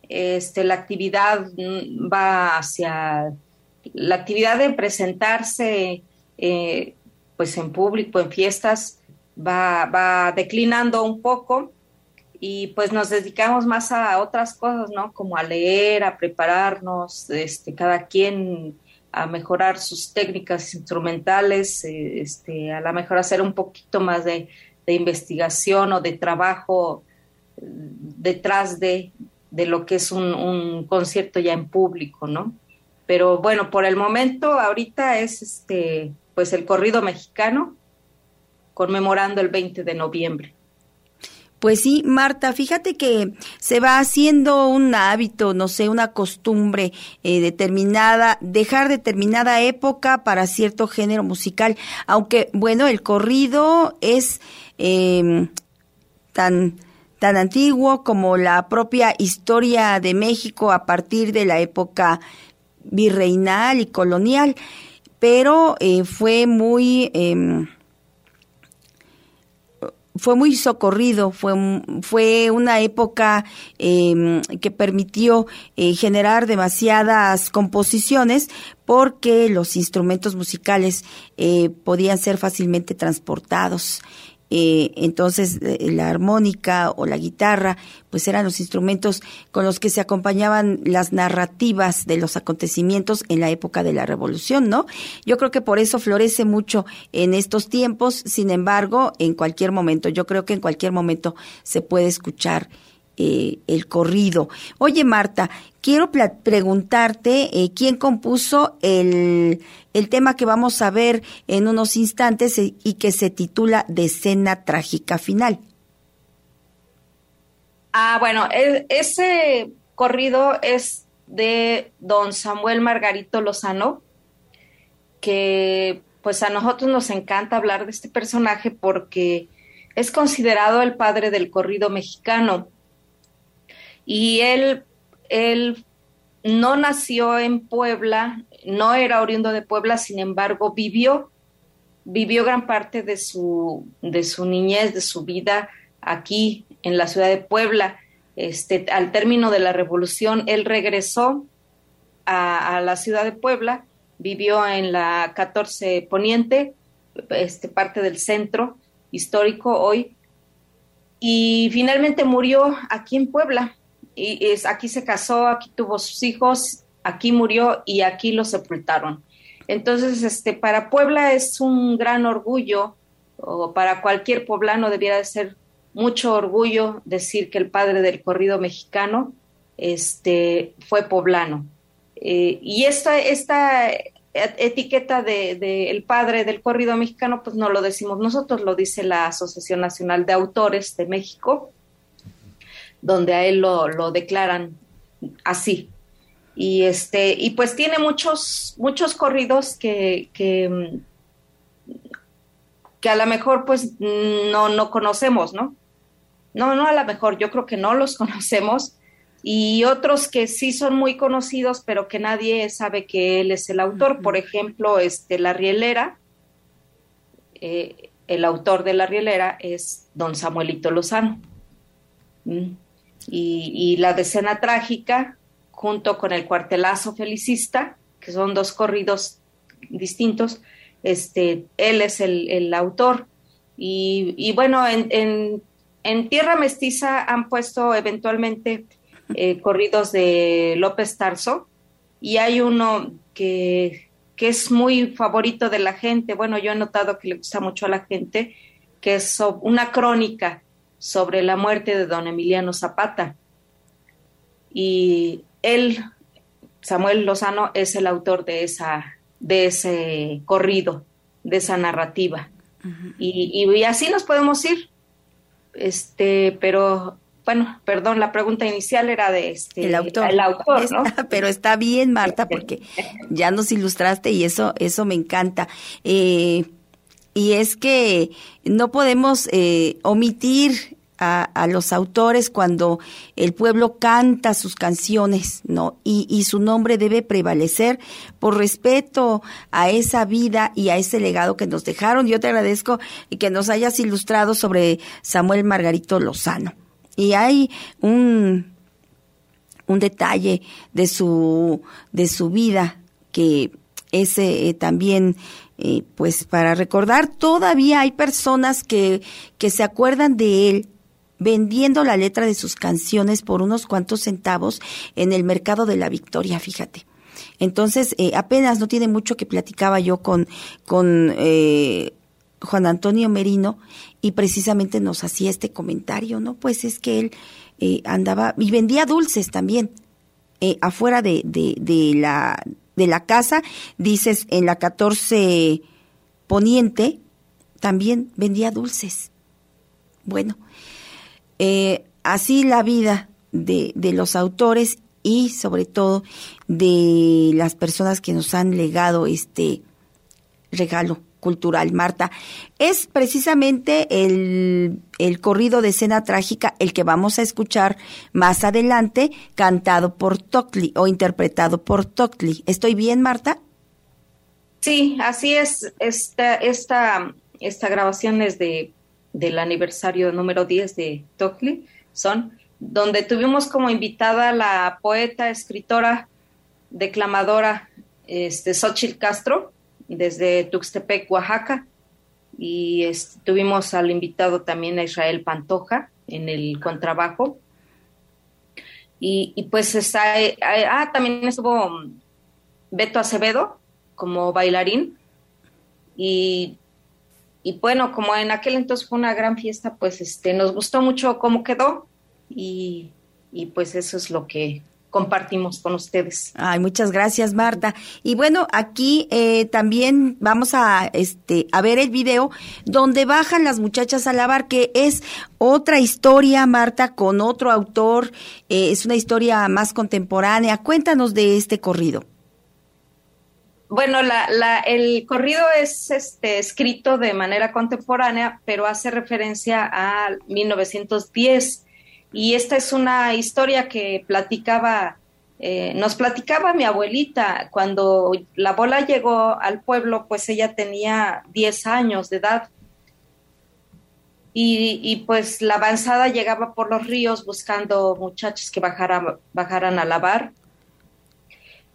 este, la actividad va hacia la actividad de presentarse eh, pues en público, en fiestas, va, va declinando un poco y pues nos dedicamos más a otras cosas, ¿no? Como a leer, a prepararnos, este, cada quien a mejorar sus técnicas instrumentales, eh, este, a lo mejor hacer un poquito más de, investigación o de trabajo eh, detrás de, de lo que es un, un, concierto ya en público, ¿no? Pero bueno, por el momento, ahorita es este, pues el corrido mexicano conmemorando el 20 de noviembre. Pues sí, Marta, fíjate que se va haciendo un hábito, no sé, una costumbre eh, determinada, dejar determinada época para cierto género musical, aunque bueno, el corrido es em, tan tan antiguo como la propia historia de México a partir de la época virreinal y colonial, pero eh, fue muy... Fue muy socorrido, fue, fue una época em, que permitió eh, generar demasiadas composiciones porque los instrumentos musicales eh, podían ser fácilmente transportados. Eh, entonces eh, la armónica o la guitarra, pues eran los instrumentos con los que se acompañaban las narrativas de los acontecimientos en la época de la revolución, ¿no? Yo creo que por eso florece mucho en estos tiempos, sin embargo, en cualquier momento, yo creo que en cualquier momento se puede escuchar eh, el corrido. Oye, Marta, quiero preguntarte eh, quién compuso el, el, tema que vamos a ver en unos instantes eh, y que se titula Decena Trágica Final. Ah, bueno, e, ese corrido es de don Samuel Margarito Lozano, que pues a nosotros nos encanta hablar de este personaje porque es considerado el padre del corrido mexicano y él, él no nació en Puebla, no era oriundo de Puebla, sin embargo, vivió, vivió gran parte de su, de su niñez, de su vida aquí en la ciudad de Puebla. Este, al término de la revolución, él regresó a, a la ciudad de Puebla, vivió en la 14 Poniente, este, parte del centro histórico hoy, y finalmente murió aquí en Puebla y es, aquí se casó, aquí tuvo sus hijos, aquí murió y aquí lo sepultaron. Entonces, este, para Puebla es un gran orgullo, o para cualquier poblano debiera de ser mucho orgullo decir que el padre del corrido mexicano este, fue poblano. Eh, y esta, esta etiqueta de, de, el padre del corrido mexicano, pues no lo decimos nosotros, lo dice la Asociación Nacional de Autores de México, donde a él lo, declaran así. Y este, y pues tiene muchos, muchos corridos que, que, a lo mejor pues no, no conocemos, ¿no? No, no a lo mejor, yo creo que no los conocemos. Y otros que sí son muy conocidos, pero que nadie sabe que él es el autor. Por ejemplo, este, La Rielera, eh, el autor de La Rielera es don Samuelito Lozano. Mm y, La Decena Trágica, junto con El Cuartelazo Felicista, que son dos corridos distintos. Este, él es el, autor. Y, bueno, en, en, Tierra Mestiza han puesto eventualmente eh, corridos de López Tarso y hay uno que, que, es muy favorito de la gente. Bueno, yo he notado que le gusta mucho a la gente, que es una crónica sobre la muerte de don Emiliano Zapata. Y él, Samuel Lozano, es el autor de, esa, de ese corrido, de esa narrativa. y, así nos podemos ir. Este, pero bueno, perdón, la pregunta inicial era de este el autor, el autor ¿no? pero está bien, Marta, porque ya nos ilustraste y eso, eso me encanta. Eh, y es que no podemos eh, omitir a, los autores cuando el pueblo canta sus canciones, ¿no? Y, su nombre debe prevalecer por respeto a esa vida y a ese legado que nos dejaron. Yo te agradezco que nos hayas ilustrado sobre Samuel Margarito Lozano. Y hay un, un detalle de su, de su vida que es eh, también eh, pues para recordar, todavía hay personas que, que se acuerdan de él vendiendo la letra de sus canciones por unos cuantos centavos en el mercado de la Victoria, fíjate. Entonces, eh, apenas no tiene mucho que platicaba yo con, con eh, Juan Antonio Merino y precisamente nos hacía este comentario, ¿no? Pues es que él andaba y vendía dulces también afuera de, de, de, la, de la casa, dices, en la 14 Poniente, también vendía dulces. Bueno, eh, así la vida de, los autores y sobre todo de las personas que nos han legado este regalo cultural. Marta, es precisamente el, el corrido de escena trágica el que vamos a escuchar más adelante, cantado por Tocli o interpretado por Tocli. ¿Estoy bien, Marta? Sí, así es. Esta, esta, esta grabación es de, del aniversario número 10 de Tocli, son, donde tuvimos como invitada la poeta, escritora, declamadora este, Xochitl Castro, desde Tuxtepec, Oaxaca, y tuvimos al invitado también a Israel Pantoja en el contrabajo. Y, pues está, eh, ah, también estuvo Beto Acevedo como bailarín. Y, y, bueno, como en aquel entonces fue una gran fiesta, pues este, nos gustó mucho cómo quedó y, y pues eso es lo que compartimos con ustedes. Ay, muchas gracias, Marta. Y bueno, aquí eh, también vamos a, este, a ver el video donde bajan las muchachas a lavar, que es otra historia, Marta, con otro autor. Eh, es una historia más contemporánea. Cuéntanos de este corrido. Bueno, la, la, el corrido es este, escrito de manera contemporánea, pero hace referencia a 1910 y esta es una historia que platicaba, eh, nos platicaba mi abuelita. Cuando la bola llegó al pueblo, pues ella tenía 10 años de edad. Y, pues la avanzada llegaba por los ríos buscando muchachos que bajaran, bajaran a lavar.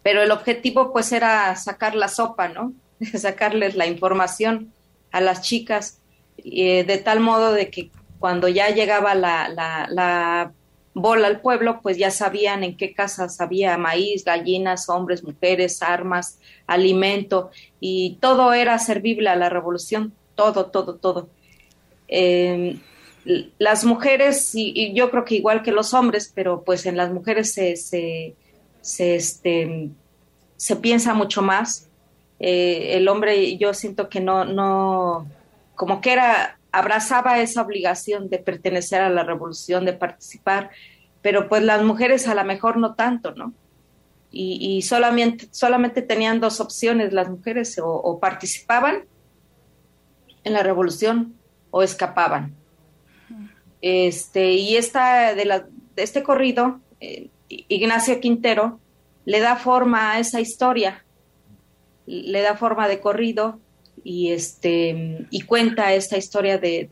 Pero el objetivo pues era sacar la sopa, ¿no? Sacarles la información a las chicas, eh, de tal modo de que cuando ya llegaba la, la, bola al pueblo, pues ya sabían en qué casas había maíz, gallinas, hombres, mujeres, armas, alimento, y todo era servible a la revolución, todo, todo, todo. Em, las mujeres, y, yo creo que igual que los hombres, pero pues en las mujeres se, se, se, este, se piensa mucho más. Eh, el hombre, yo siento que no, no, como que era abrazaba esa obligación de pertenecer a la revolución, de participar, pero pues las mujeres a lo mejor no tanto, ¿no? Y, solamente, solamente tenían dos opciones las mujeres, o, participaban en la revolución o escapaban. Este, y esta, de, la, de este corrido, eh, Ignacio Quintero le da forma a esa historia, le da forma de corrido y este y cuenta esta historia de,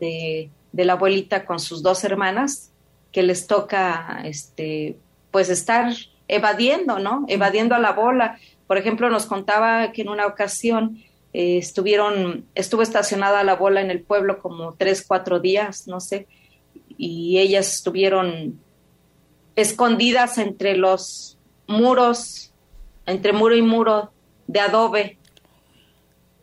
de, la abuelita con sus dos hermanas que les toca este pues estar evadiendo, ¿no? Evadiendo a la bola. Por ejemplo, nos contaba que en una ocasión eh, estuvieron, estuvo estacionada la bola en el pueblo como tres, cuatro días, no sé, y ellas estuvieron escondidas entre los muros, entre muro y muro de adobe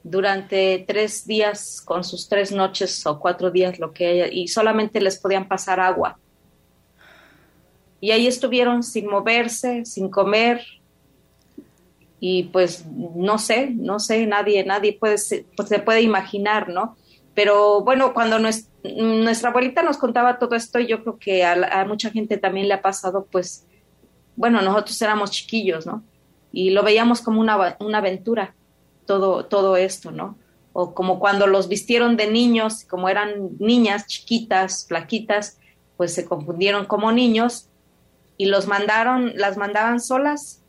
durante tres días con sus tres noches o cuatro días, lo que haya, y solamente les podían pasar agua. Y ahí estuvieron sin moverse, sin comer, y pues no sé, no sé, nadie, nadie puede, pues, se puede imaginar, ¿no? Pero bueno, cuando nuestra abuelita nos contaba todo esto, yo creo que a, a mucha gente también le ha pasado, pues, bueno, nosotros éramos chiquillos, ¿no? Y lo veíamos como una, una aventura todo, todo esto, ¿no? O como cuando los vistieron de niños, como eran niñas chiquitas, flaquitas, pues se confundieron como niños y los mandaron, las mandaban solas,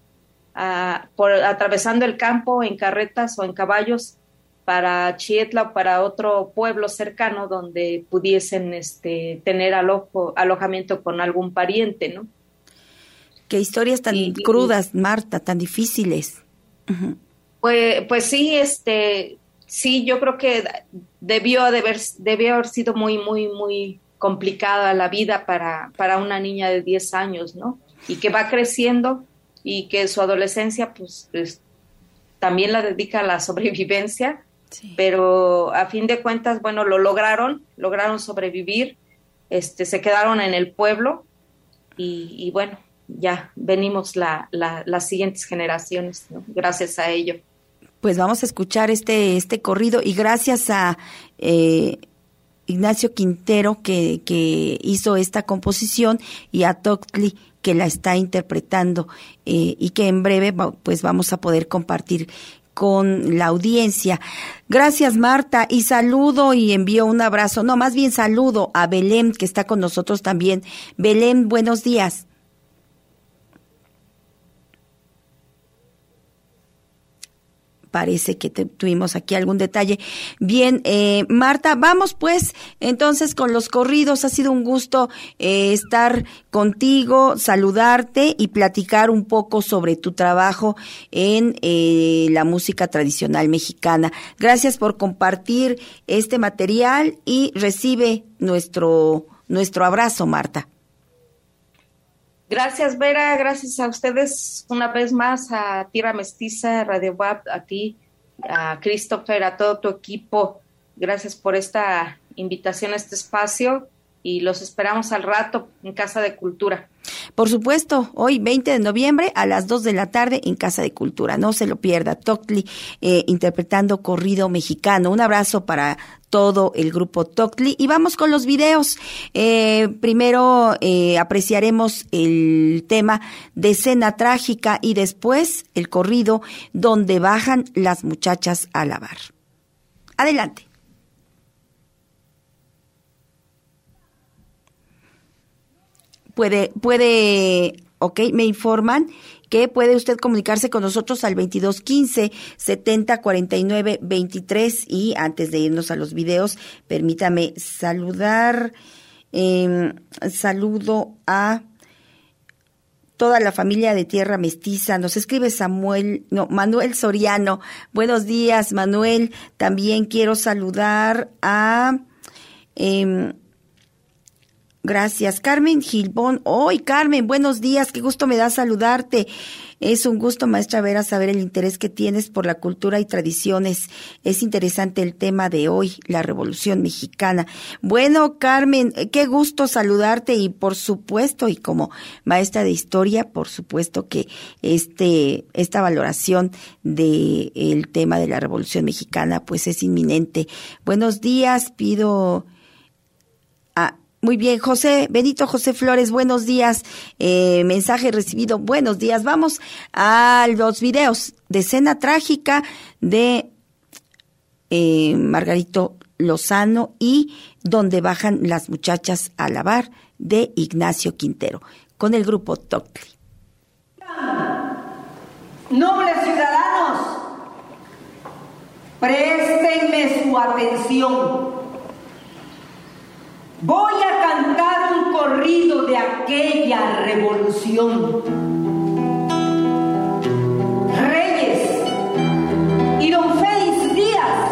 por, atravesando el campo en carretas o en caballos para Chietla o para otro pueblo cercano donde pudiesen este, tener alojo, alojamiento con algún pariente, ¿no? Qué historias tan crudas, Marta, tan difíciles. Pues, pues sí, este, sí, yo creo que debió de haber, debió haber sido muy, muy, muy complicada la vida para, para una niña de 10 años, ¿no? Y que va creciendo y que su adolescencia, pues, también la dedica a la sobrevivencia, pero a fin de cuentas, bueno, lo lograron, lograron sobrevivir, este, se quedaron en el pueblo y, y bueno, ya venimos la, las siguientes generaciones, gracias a ello. Pues vamos a escuchar este, este corrido y gracias a eh, Ignacio Quintero que, que, hizo esta composición y a Toctli que la está interpretando eh, y que en breve pues vamos a poder compartir con la audiencia. Gracias Marta y saludo y envío un abrazo, no, más bien saludo a Belén que está con nosotros también. Belén, buenos días. Parece que tuvimos aquí algún detalle. Bien, eh, Marta, vamos pues entonces con los corridos. Ha sido un gusto eh, estar contigo, saludarte y platicar un poco sobre tu trabajo en eh, la música tradicional mexicana. Gracias por compartir este material y recibe nuestro, nuestro abrazo, Marta. Gracias, Vera. Gracias a ustedes una vez más, a Tierra Mestiza, Radio WAP, a ti, a Christopher, a todo tu equipo. Gracias por esta invitación a este espacio y los esperamos al rato en Casa de Cultura. Por supuesto, hoy 20 de noviembre a las 2 de la tarde en Casa de Cultura. No se lo pierda. Toctli eh, interpretando corrido mexicano. Un abrazo para todo el grupo Toctli. Y vamos con los videos. Eh, primero eh, apreciaremos el tema de escena trágica y después el corrido donde bajan las muchachas a lavar. Adelante. Puede, puede, ok, me informan que puede usted comunicarse con nosotros al 2215 70 49 23 y antes de irnos a los videos, permítame saludar, eh, saludo a toda la familia de Tierra Mestiza. Nos escribe Samuel, no, Manuel Soriano. Buenos días, Manuel. También quiero saludar a eh, Gracias. Carmen Gilbón. Hoy, Carmen, buenos días. Qué gusto me da saludarte. Es un gusto, maestra Vera, saber el interés que tienes por la cultura y tradiciones. Es interesante el tema de hoy, la Revolución Mexicana. Bueno, Carmen, qué gusto saludarte y por supuesto, y como maestra de historia, por supuesto que este, esta valoración del el tema de la Revolución Mexicana, pues es inminente. Buenos días, pido muy bien, José, Benito José Flores, buenos días. Eh, mensaje recibido, buenos días. Vamos a los videos de escena trágica de eh, Margarito Lozano y donde bajan las muchachas a lavar de Ignacio Quintero con el grupo Tocli. Nobles ciudadanos, préstenme su atención Voy a cantar un corrido de aquella revolución. Reyes y don Félix Díaz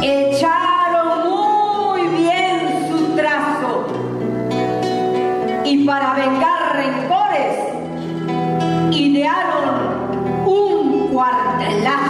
echaron muy bien su trazo y para vengar rencores idearon un cuartelazo.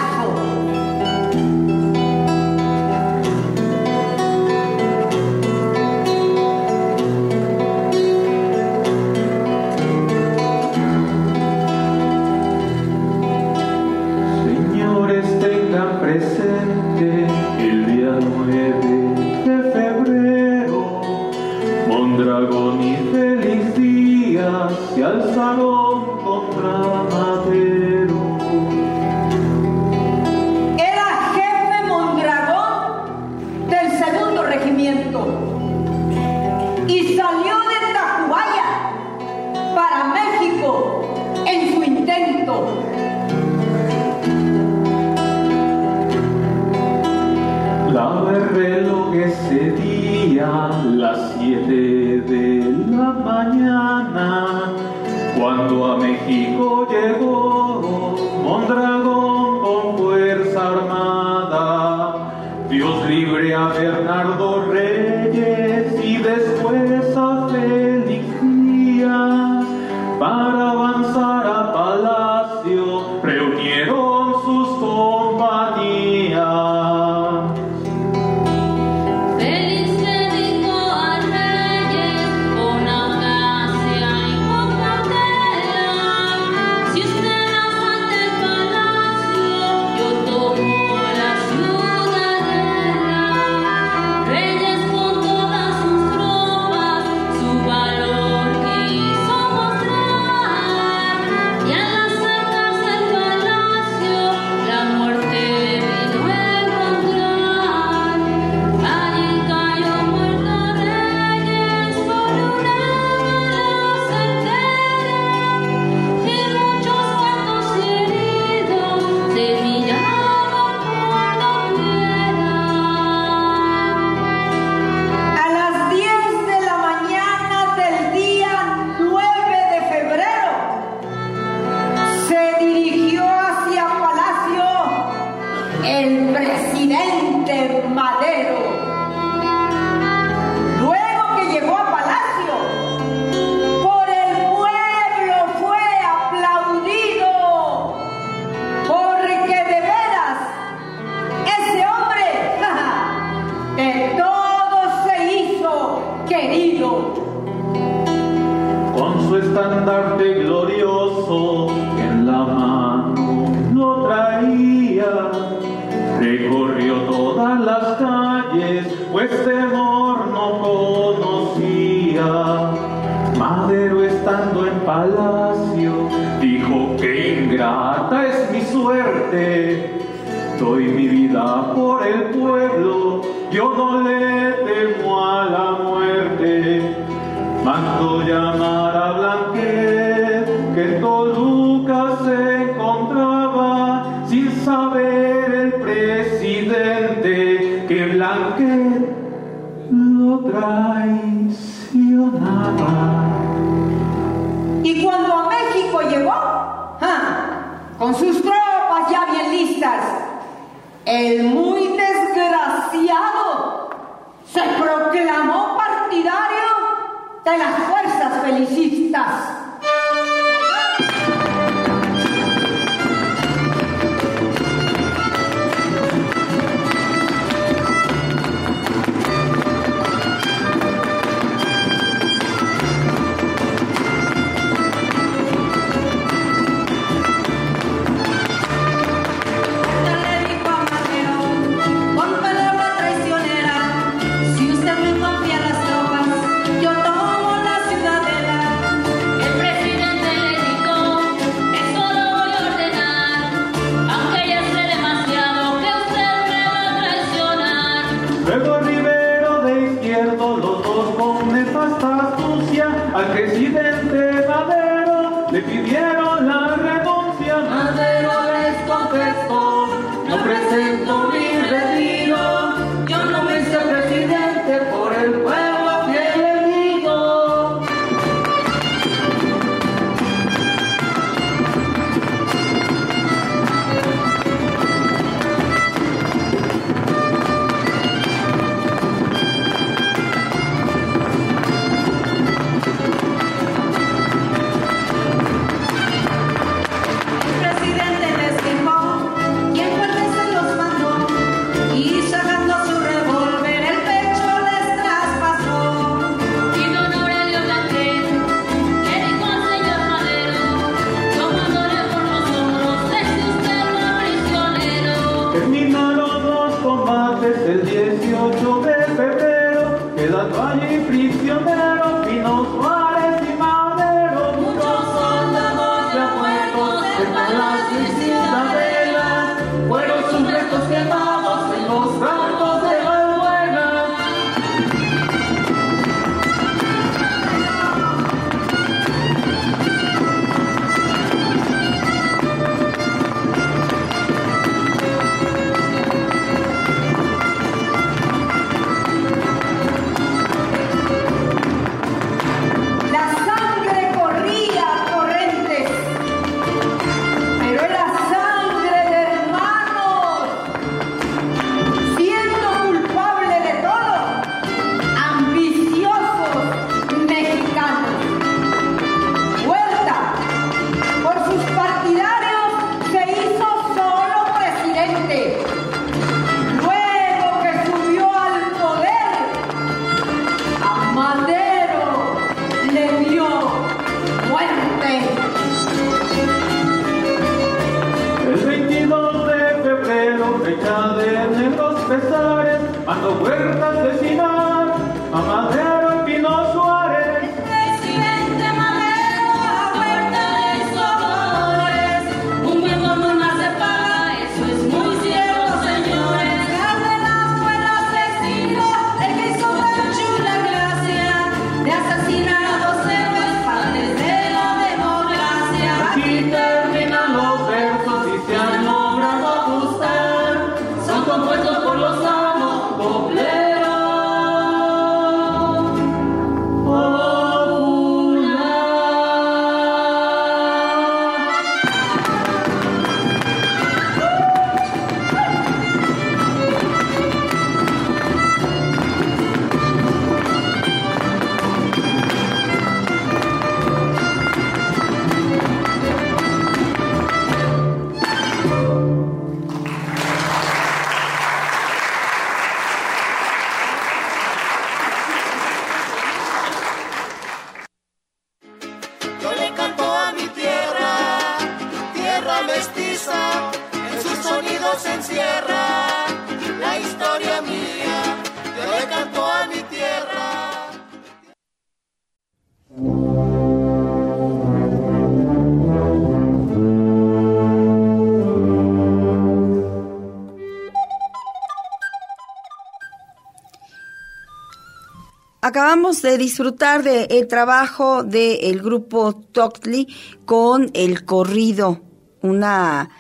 Acabamos de disfrutar del el trabajo del grupo Toctli con el corrido, una,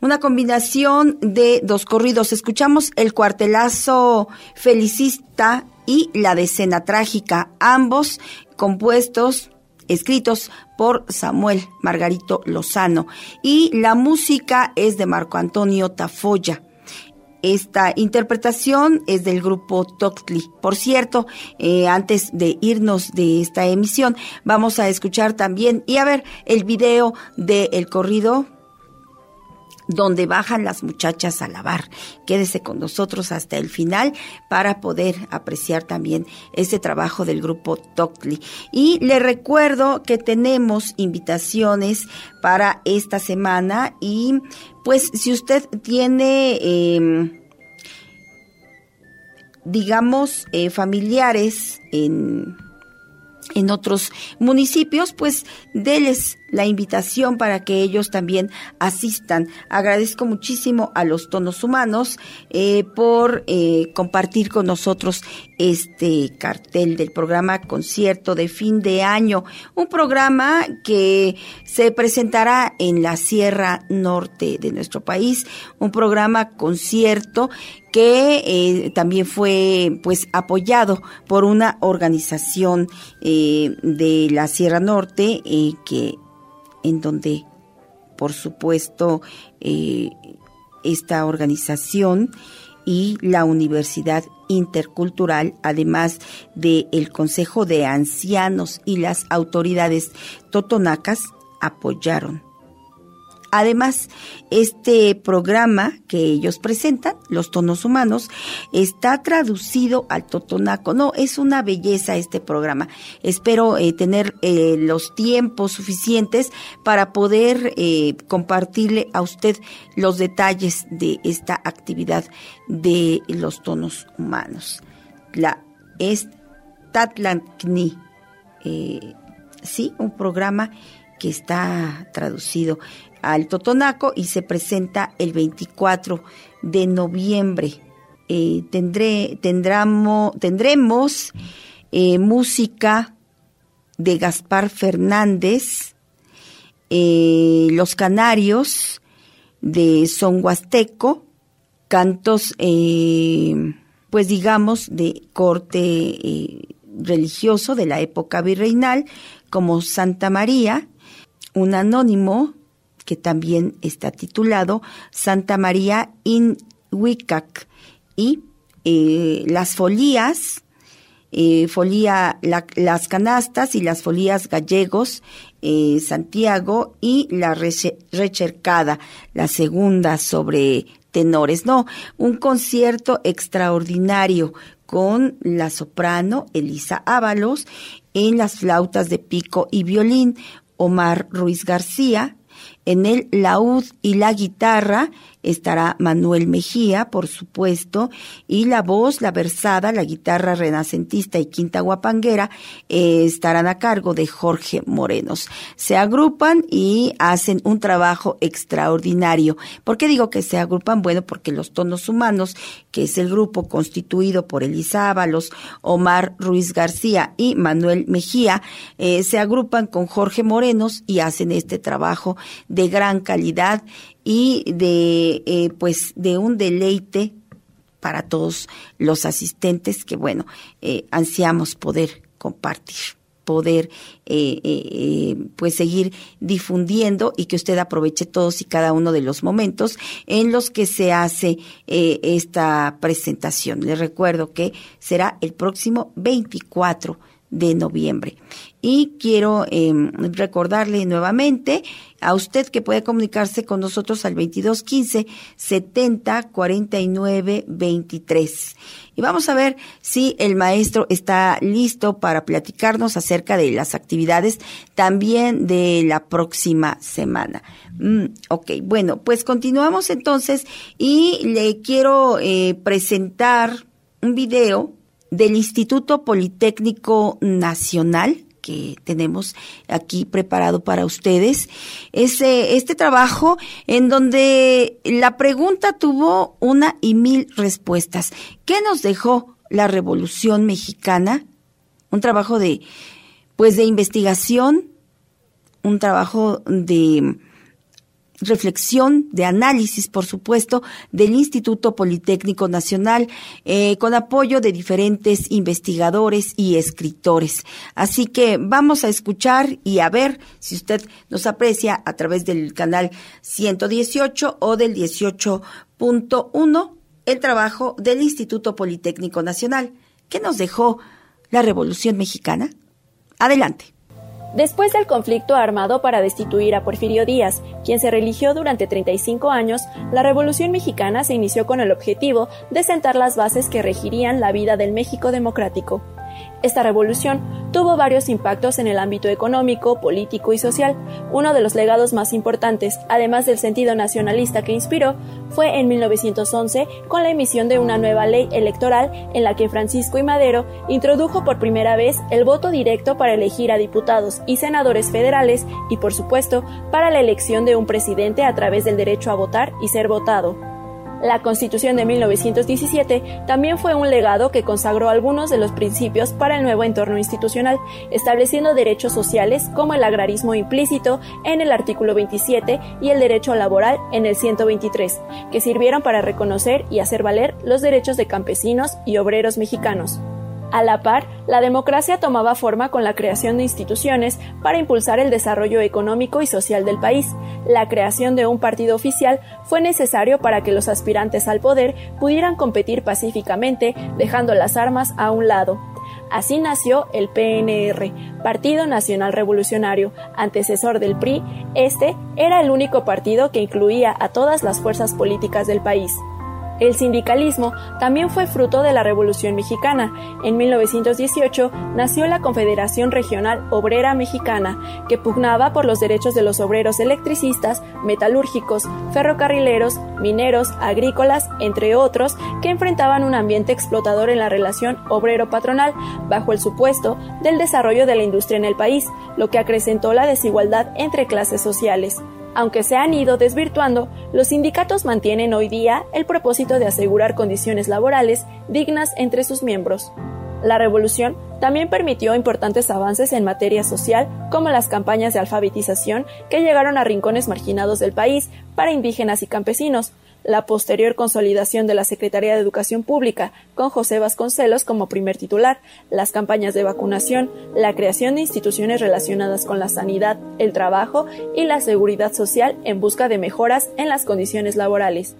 una combinación de dos corridos. Escuchamos el cuartelazo felicista y la decena trágica, ambos compuestos escritos por Samuel Margarito Lozano y la música es de Marco Antonio Tafoya. Esta interpretación es del grupo Toctli. Por cierto, eh, antes de irnos de esta emisión, vamos a escuchar también y a ver el video del el corrido donde bajan las muchachas a lavar. Quédese con nosotros hasta el final para poder apreciar también este trabajo del grupo Toctli. Y le recuerdo que tenemos invitaciones para esta semana y pues si usted tiene... Em, digamos, eh, familiares en en otros municipios, pues déles la invitación para que ellos también asistan. Agradezco muchísimo a los tonos humanos eh, por eh, compartir con nosotros este cartel del programa concierto de fin de año, un programa que se presentará en la Sierra Norte de nuestro país, un programa concierto que eh, también fue pues apoyado por una organización de la Sierra Norte que en donde por supuesto esta organización y la Universidad Intercultural, además del el Consejo de Ancianos y las autoridades totonacas, apoyaron Además, este programa que ellos presentan, Los Tonos Humanos, está traducido al totonaco. No, es una belleza este programa. Espero eh, tener eh, los tiempos suficientes para poder eh, compartirle a usted los detalles de esta actividad de los tonos humanos. La es Tatlankni. sí, un programa que está traducido al Totonaco y se presenta el 24 de noviembre. Eh, tendremos eh, música de Gaspar Fernández, eh, Los Canarios de Son Huasteco, cantos, pues digamos, de corte religioso de la época virreinal, como Santa María, un anónimo que también está titulado Santa María in Wiccac y eh, las folías, eh, folía, las canastas y las folías gallegos, eh, Santiago y la recercada, la segunda sobre tenores. No, un concierto extraordinario con la soprano Elisa Ábalos en las flautas de pico y violín, Omar Ruiz García, en el laúd y la guitarra estará Manuel Mejía, por supuesto, y la voz, la versada, la guitarra renacentista y quinta guapanguera eh, estarán a cargo de Jorge Morenos. Se agrupan y hacen un trabajo extraordinario. ¿Por qué digo que se agrupan? Bueno, porque los tonos humanos, que es el grupo constituido por Elisa Ábalos, Omar Ruiz García y Manuel Mejía, eh, se agrupan con Jorge Morenos y hacen este trabajo de gran calidad y de eh, pues de un deleite para todos los asistentes que bueno eh, ansiamos poder compartir poder eh, pues seguir difundiendo y que usted aproveche todos y cada uno de los momentos en los que se hace esta presentación. Le recuerdo que será el próximo 24 de noviembre. Y quiero em, recordarle nuevamente a usted que puede comunicarse con nosotros al 2215 70 49 23. Y vamos a ver si el maestro está listo para platicarnos acerca de las actividades también de la próxima semana. Mm, ok, bueno, pues continuamos entonces y le quiero eh, presentar un video del Instituto Politécnico Nacional que tenemos aquí preparado para ustedes. Ese, este trabajo en donde la pregunta tuvo una y mil respuestas. ¿Qué nos dejó la Revolución Mexicana? un trabajo de, pues de investigación, un trabajo de reflexión, de análisis, por supuesto, del Instituto Politécnico Nacional, eh, con apoyo de diferentes investigadores y escritores. Así que vamos a escuchar y a ver si usted nos aprecia a través del canal 118 o del 18.1 el trabajo del Instituto Politécnico Nacional. que nos dejó la Revolución Mexicana? Adelante. Después del conflicto armado para destituir a Porfirio Díaz, quien se religió durante 35 años, la Revolución Mexicana se inició con el objetivo de sentar las bases que regirían la vida del México democrático. Esta revolución tuvo varios impactos en el ámbito económico, político y social. Uno de los legados más importantes, además del sentido nacionalista que inspiró, fue en 1911 con la emisión de una nueva ley electoral en la que Francisco y Madero introdujo por primera vez el voto directo para elegir a diputados y senadores federales y, por supuesto, para la elección de un presidente a través del derecho a votar y ser votado. La Constitución de 1917 también fue un legado que consagró algunos de los principios para el nuevo entorno institucional, estableciendo derechos sociales como el agrarismo implícito en el artículo 27 y el derecho laboral en el 123, que sirvieron para reconocer y hacer valer los derechos de campesinos y obreros mexicanos. A la par, la democracia tomaba forma con la creación de instituciones para impulsar el desarrollo económico y social del país. La creación de un partido oficial fue necesario para que los aspirantes al poder pudieran competir pacíficamente, dejando las armas a un lado. Así nació el PNR, Partido Nacional Revolucionario, antecesor del PRI. Este era el único partido que incluía a todas las fuerzas políticas del país. El sindicalismo también fue fruto de la Revolución Mexicana. En 1918 nació la Confederación Regional Obrera Mexicana, que pugnaba por los derechos de los obreros electricistas, metalúrgicos, ferrocarrileros, mineros, agrícolas, entre otros, que enfrentaban un ambiente explotador en la relación obrero-patronal, bajo el supuesto del desarrollo de la industria en el país, lo que acrecentó la desigualdad entre clases sociales. Aunque se han ido desvirtuando, los sindicatos mantienen hoy día el propósito de asegurar condiciones laborales dignas entre sus miembros. La revolución también permitió importantes avances en materia social, como las campañas de alfabetización que llegaron a rincones marginados del país para indígenas y campesinos, la posterior consolidación de la Secretaría de Educación Pública, con José Vasconcelos como primer titular, las campañas de vacunación, la creación de instituciones relacionadas con la sanidad, el trabajo y la seguridad social en busca de mejoras en las condiciones laborales.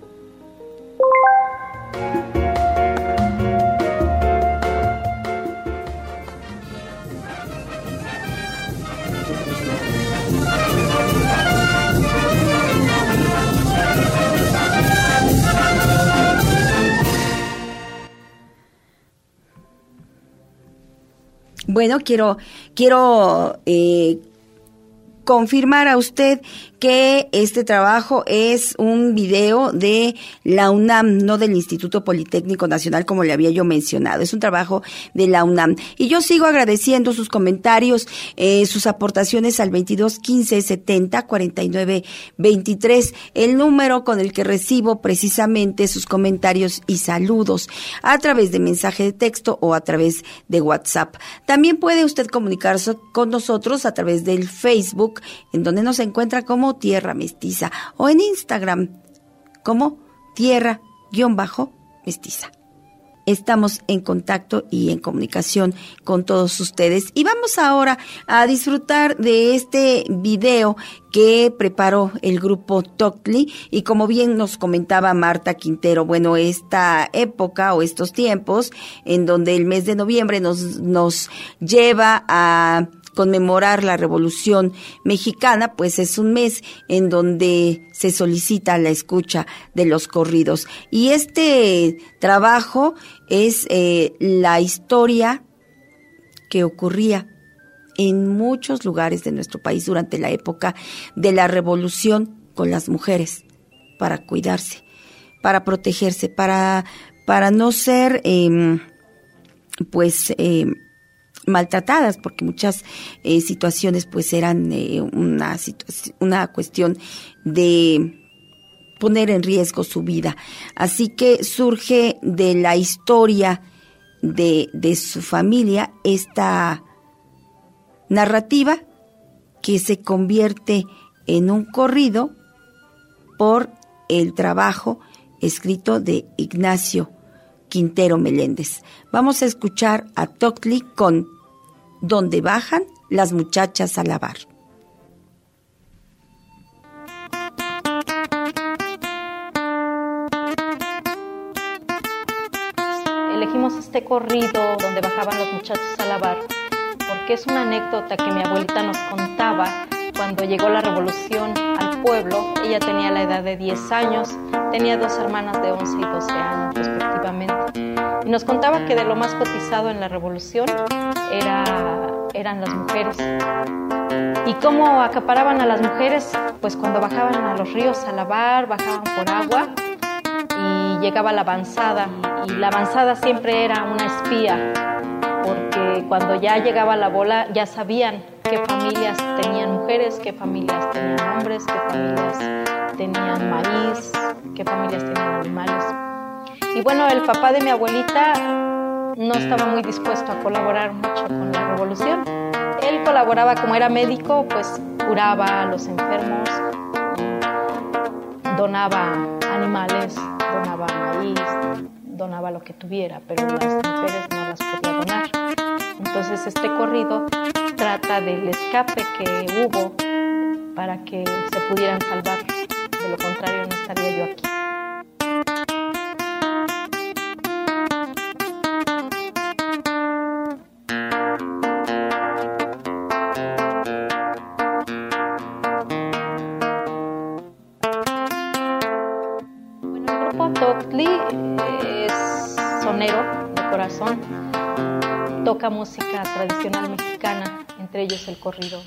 Bueno, quiero, quiero eh, confirmar a usted que este trabajo es un video de la UNAM, no del Instituto Politécnico Nacional, como le había yo mencionado. Es un trabajo de la UNAM. Y yo sigo agradeciendo sus comentarios, eh, sus aportaciones al 22 15 70 49 23, el número con el que recibo precisamente sus comentarios y saludos a través de mensaje de texto o a través de WhatsApp. También puede usted comunicarse con nosotros a través del Facebook, en donde nos encuentra como Tierra Mestiza o en Instagram como Tierra-Mestiza. Estamos en contacto y en comunicación con todos ustedes. Y vamos ahora a disfrutar de este video que preparó el grupo Toctli. Y como bien nos comentaba Marta Quintero, bueno, esta época o estos tiempos en donde el mes de noviembre nos, nos lleva a conmemorar la Revolución Mexicana, pues es un mes en donde se solicita la escucha de los corridos. Y este trabajo es eh, la historia que ocurría en muchos lugares de nuestro país durante la época de la revolución con las mujeres, para cuidarse, para protegerse, para, para no ser, eh, pues, eh, maltratadas porque muchas eh, situaciones pues eran eh, una una cuestión de poner en riesgo su vida. Así que surge de la historia de, de su familia esta narrativa que se convierte en un corrido por el trabajo escrito de Ignacio Quintero Meléndez. Vamos a escuchar a Tocli con Donde bajan las muchachas a lavar. Elegimos este corrido donde bajaban los muchachos a lavar porque es una anécdota que mi abuelita nos contaba cuando llegó la revolución Ella tenía la edad de 10 años, tenía dos hermanas de 11 y 12 años respectivamente. Y nos contaba que de lo más cotizado en la revolución era, eran las mujeres. ¿Y cómo acaparaban a las mujeres? Pues cuando bajaban a los ríos a lavar, bajaban por agua y llegaba la avanzada. Y la avanzada siempre era una espía, cuando ya llegaba la bola ya sabían qué familias tenían mujeres, qué familias tenían hombres, qué familias tenían maíz, qué familias tenían animales. Y bueno, el papá de mi abuelita no estaba muy dispuesto a colaborar mucho con la revolución. Él colaboraba como era médico, pues curaba a los enfermos, donaba animales, donaba maíz, donaba lo que tuviera, pero las mujeres Entonces este corrido trata del escape que hubo para que se pudieran salvar. De lo contrario no estaría yo aquí. Música tradicional mexicana, entre ellos el corrido.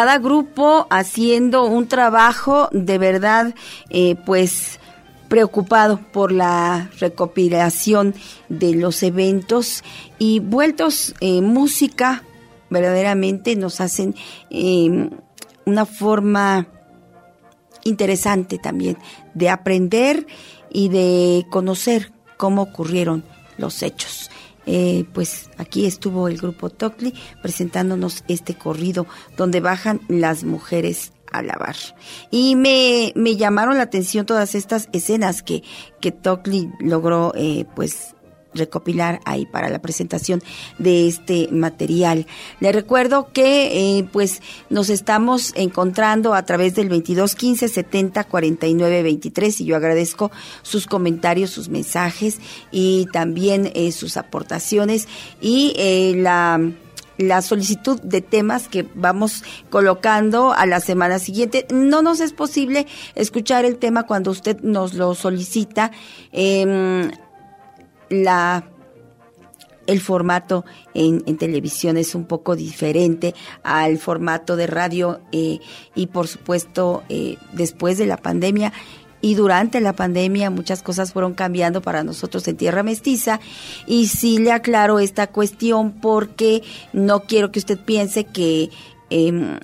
Cada grupo haciendo un trabajo de verdad, eh, pues preocupado por la recopilación de los eventos y vueltos eh, música verdaderamente nos hacen eh, una forma interesante también de aprender y de conocer cómo ocurrieron los hechos. Eh, pues aquí estuvo el grupo Tocli presentándonos este corrido donde bajan las mujeres a lavar. Y me, me llamaron la atención todas estas escenas que, que Tocli logró eh, pues recopilar ahí para la presentación de este material. Le recuerdo que eh, pues nos estamos encontrando a través del 22 15 70 49 23 y yo agradezco sus comentarios, sus mensajes y también eh, sus aportaciones y eh, la la solicitud de temas que vamos colocando a la semana siguiente. No nos es posible escuchar el tema cuando usted nos lo solicita. Eh, la el formato en, televisión es un poco diferente al formato de radio eh, y por supuesto eh, después de la pandemia y durante la pandemia muchas cosas fueron cambiando para nosotros en Tierra Mestiza. Y sí le aclaro esta cuestión porque no quiero que usted piense que em,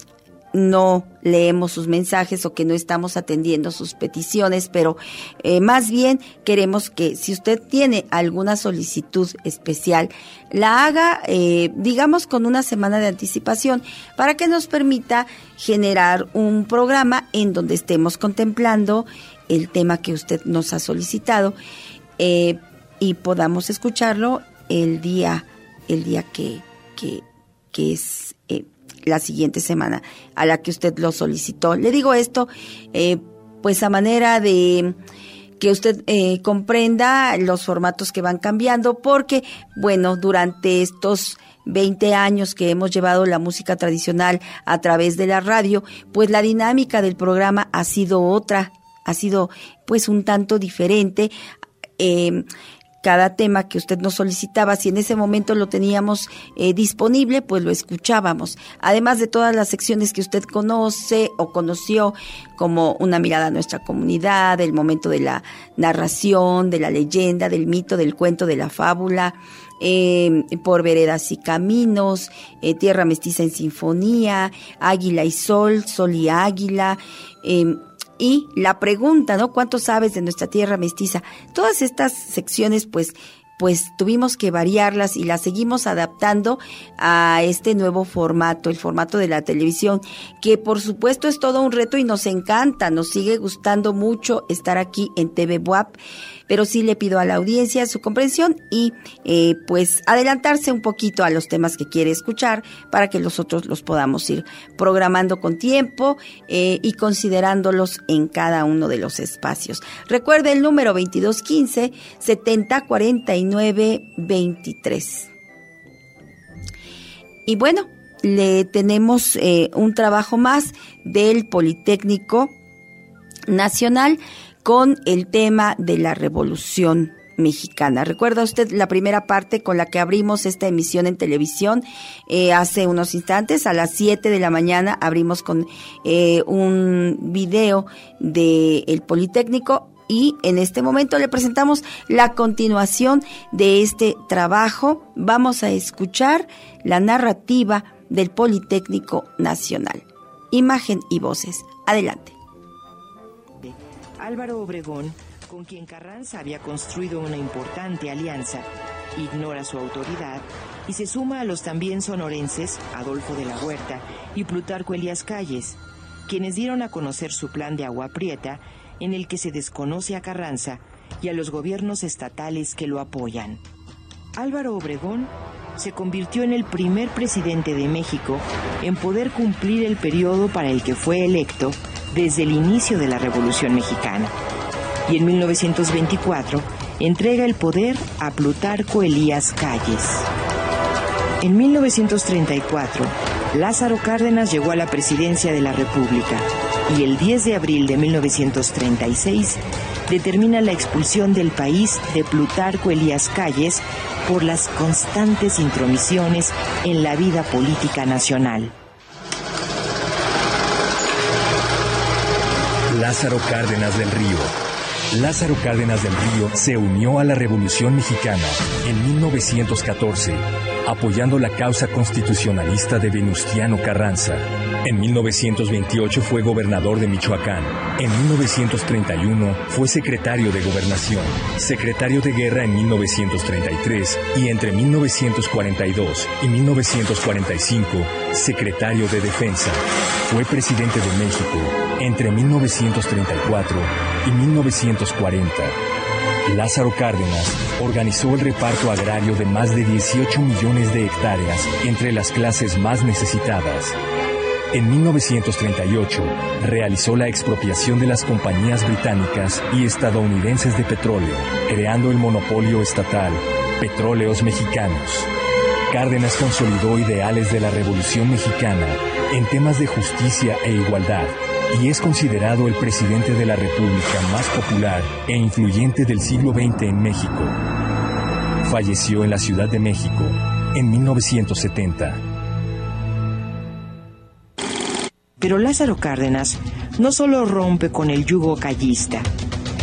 no leemos sus mensajes o que no estamos atendiendo sus peticiones, pero eh, más bien queremos que si usted tiene alguna solicitud especial, la haga, eh, digamos, con una semana de anticipación para que nos permita generar un programa en donde estemos contemplando el tema que usted nos ha solicitado eh, y podamos escucharlo el día, el día que, que, que es la siguiente semana a la que usted lo solicitó. Le digo esto, eh, pues a manera de que usted eh, comprenda los formatos que van cambiando, porque, bueno, durante estos 20 años que hemos llevado la música tradicional a través de la radio, pues la dinámica del programa ha sido otra, ha sido pues un tanto diferente. Eh, cada tema que usted nos solicitaba, si en ese momento lo teníamos eh, disponible, pues lo escuchábamos. Además de todas las secciones que usted conoce o conoció, como una mirada a nuestra comunidad, el momento de la narración, de la leyenda, del mito, del cuento, de la fábula, eh, por veredas y caminos, eh, Tierra Mestiza en Sinfonía, Águila y Sol, Sol y Águila, y la pregunta, ¿no? ¿Cuánto sabes de nuestra tierra mestiza? Todas estas secciones, pues, pues tuvimos que variarlas y las seguimos adaptando a este nuevo formato, el formato de la televisión, que por supuesto es todo un reto y nos encanta, nos sigue gustando mucho estar aquí en TV WAP pero sí le pido a la audiencia su comprensión y eh, pues adelantarse un poquito a los temas que quiere escuchar para que nosotros los podamos ir programando con tiempo eh, y considerándolos en cada uno de los espacios. Recuerde el número 2215 7049 23. Y bueno, le tenemos eh, un trabajo más del Politécnico Nacional con el tema de la revolución mexicana. ¿Recuerda usted la primera parte con la que abrimos esta emisión en televisión eh, hace unos instantes? A las 7 de la mañana abrimos con eh, un video del el Politécnico y en este momento le presentamos la continuación de este trabajo. Vamos a escuchar la narrativa del Politécnico Nacional. Imagen y voces. Adelante. Álvaro Obregón, con quien Carranza había construido una importante alianza, ignora su autoridad y se suma a los también sonorenses Adolfo de la Huerta y Plutarco Elías Calles, quienes dieron a conocer su plan de agua prieta en el que se desconoce a Carranza y a los gobiernos estatales que lo apoyan. Álvaro Obregón se convirtió en el primer presidente de México en poder cumplir el periodo para el que fue electo desde el inicio de la Revolución Mexicana. Y en 1924 entrega el poder a Plutarco Elías Calles. En 1934, Lázaro Cárdenas llegó a la presidencia de la República y el 10 de abril de 1936 determina la expulsión del país de Plutarco Elías Calles por las constantes intromisiones en la vida política nacional. Lázaro Cárdenas del Río. Lázaro Cárdenas del Río se unió a la Revolución Mexicana en 1914, apoyando la causa constitucionalista de Venustiano Carranza. En 1928 fue gobernador de Michoacán. En 1931 fue secretario de Gobernación, secretario de Guerra en 1933 y entre 1942 y 1945 secretario de Defensa. Fue presidente de México entre 1934 y 1940. Lázaro Cárdenas organizó el reparto agrario de más de 18 millones de hectáreas entre las clases más necesitadas. En 1938 realizó la expropiación de las compañías británicas y estadounidenses de petróleo, creando el monopolio estatal Petróleos Mexicanos. Cárdenas consolidó ideales de la Revolución Mexicana en temas de justicia e igualdad y es considerado el presidente de la República más popular e influyente del siglo XX en México. Falleció en la Ciudad de México en 1970. Pero Lázaro Cárdenas no solo rompe con el yugo callista,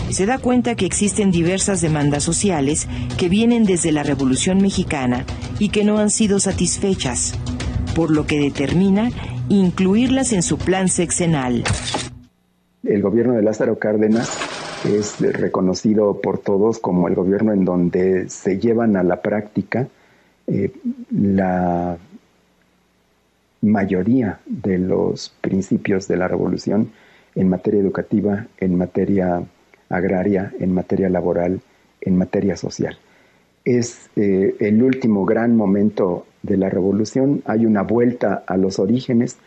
se da cuenta que existen diversas demandas sociales que vienen desde la Revolución Mexicana y que no han sido satisfechas, por lo que determina incluirlas en su plan sexenal. El gobierno de Lázaro Cárdenas es reconocido por todos como el gobierno en donde se llevan a la práctica eh, la mayoría de los principios de la revolución en materia educativa, en materia agraria, en materia laboral, en materia social. Es eh, el último gran momento de la revolución, hay una vuelta a los orígenes,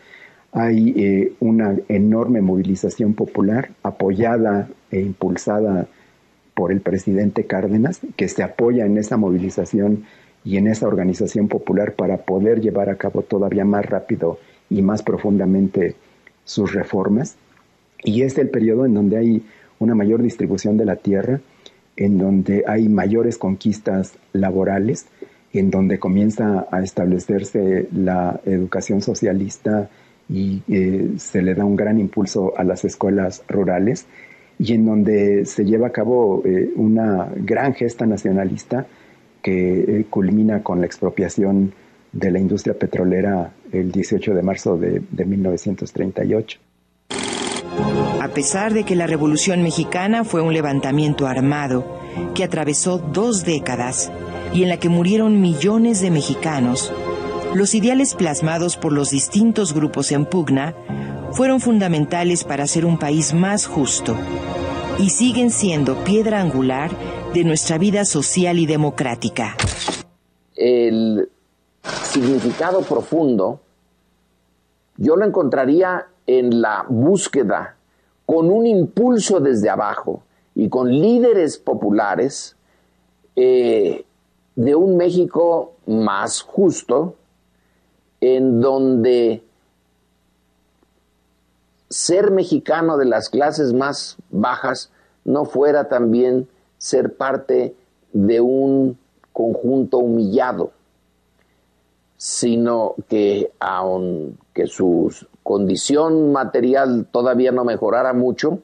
hay eh, una enorme movilización popular apoyada e impulsada por el presidente Cárdenas, que se apoya en esa movilización y en esa organización popular para poder llevar a cabo todavía más rápido y más profundamente sus reformas. Y es el periodo en donde hay una mayor distribución de la tierra, en donde hay mayores conquistas laborales, en donde comienza a establecerse la educación socialista y eh, se le da un gran impulso a las escuelas rurales y en donde se lleva a cabo eh, una gran gesta nacionalista que eh, culmina con la expropiación de la industria petrolera el 18 de marzo de, de 1938. A pesar de que la Revolución Mexicana fue un levantamiento armado que atravesó dos décadas y en la que murieron millones de mexicanos, los ideales plasmados por los distintos grupos en pugna fueron fundamentales para hacer un país más justo y siguen siendo piedra angular de nuestra vida social y democrática. El significado profundo yo lo encontraría en la búsqueda con un impulso desde abajo y con líderes populares eh, de un México más justo, en donde ser mexicano de las clases más bajas no fuera también ser parte de un conjunto humillado, sino que aunque su condición material todavía no mejorara mucho,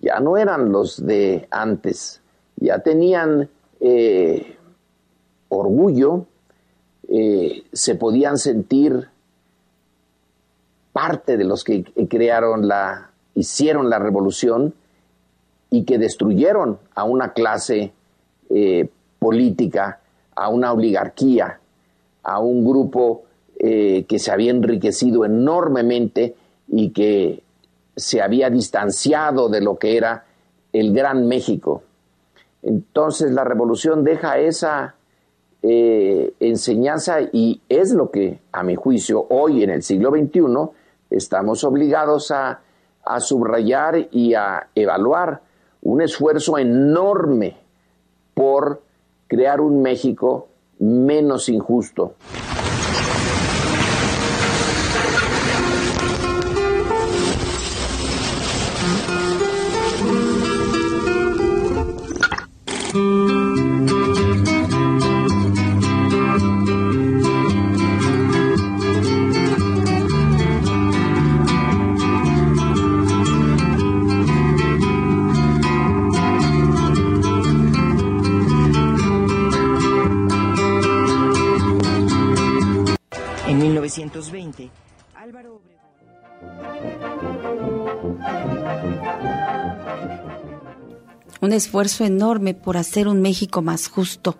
ya no eran los de antes, ya tenían eh, orgullo, eh, se podían sentir parte de los que crearon la, hicieron la revolución y que destruyeron a una clase eh, política, a una oligarquía, a un grupo eh, que se había enriquecido enormemente y que se había distanciado de lo que era el Gran México. Entonces la revolución deja esa eh, enseñanza y es lo que, a mi juicio, hoy en el siglo XXI estamos obligados a, a subrayar y a evaluar un esfuerzo enorme por crear un México menos injusto. Un esfuerzo enorme por hacer un México más justo.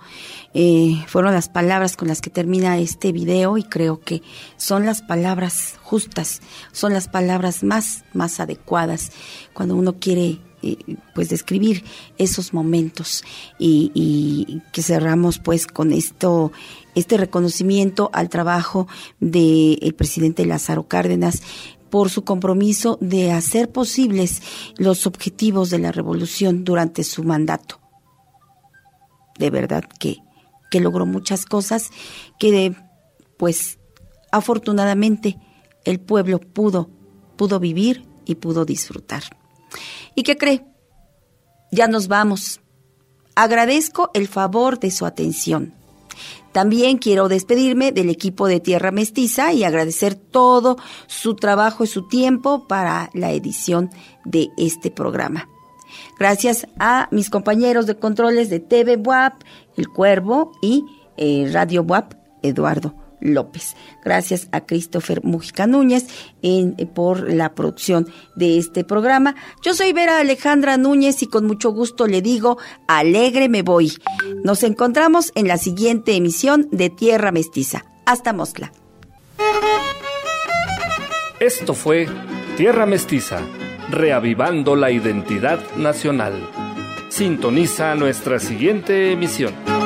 Eh, fueron las palabras con las que termina este video y creo que son las palabras justas, son las palabras más, más adecuadas cuando uno quiere eh, pues describir esos momentos y, que cerramos pues con esto este reconocimiento al trabajo del el presidente Lázaro Cárdenas por su compromiso de hacer posibles los objetivos de la revolución durante su mandato. De verdad que, que logró muchas cosas que, pues, afortunadamente el pueblo pudo, pudo vivir y pudo disfrutar. ¿Y qué cree? Ya nos vamos. Agradezco el favor de su atención. También quiero despedirme del equipo de Tierra Mestiza y agradecer todo su trabajo y su tiempo para la edición de este programa. Gracias a mis compañeros de controles de TV WAP, El Cuervo y eh, Radio WAP, Eduardo López. Gracias a Christopher Mujica Núñez en, por la producción de este programa. Yo soy Vera Alejandra Núñez y con mucho gusto le digo, alegre me voy. Nos encontramos en la siguiente emisión de Tierra Mestiza. Hasta Mosla. Esto fue Tierra Mestiza, reavivando la identidad nacional. Sintoniza nuestra siguiente emisión.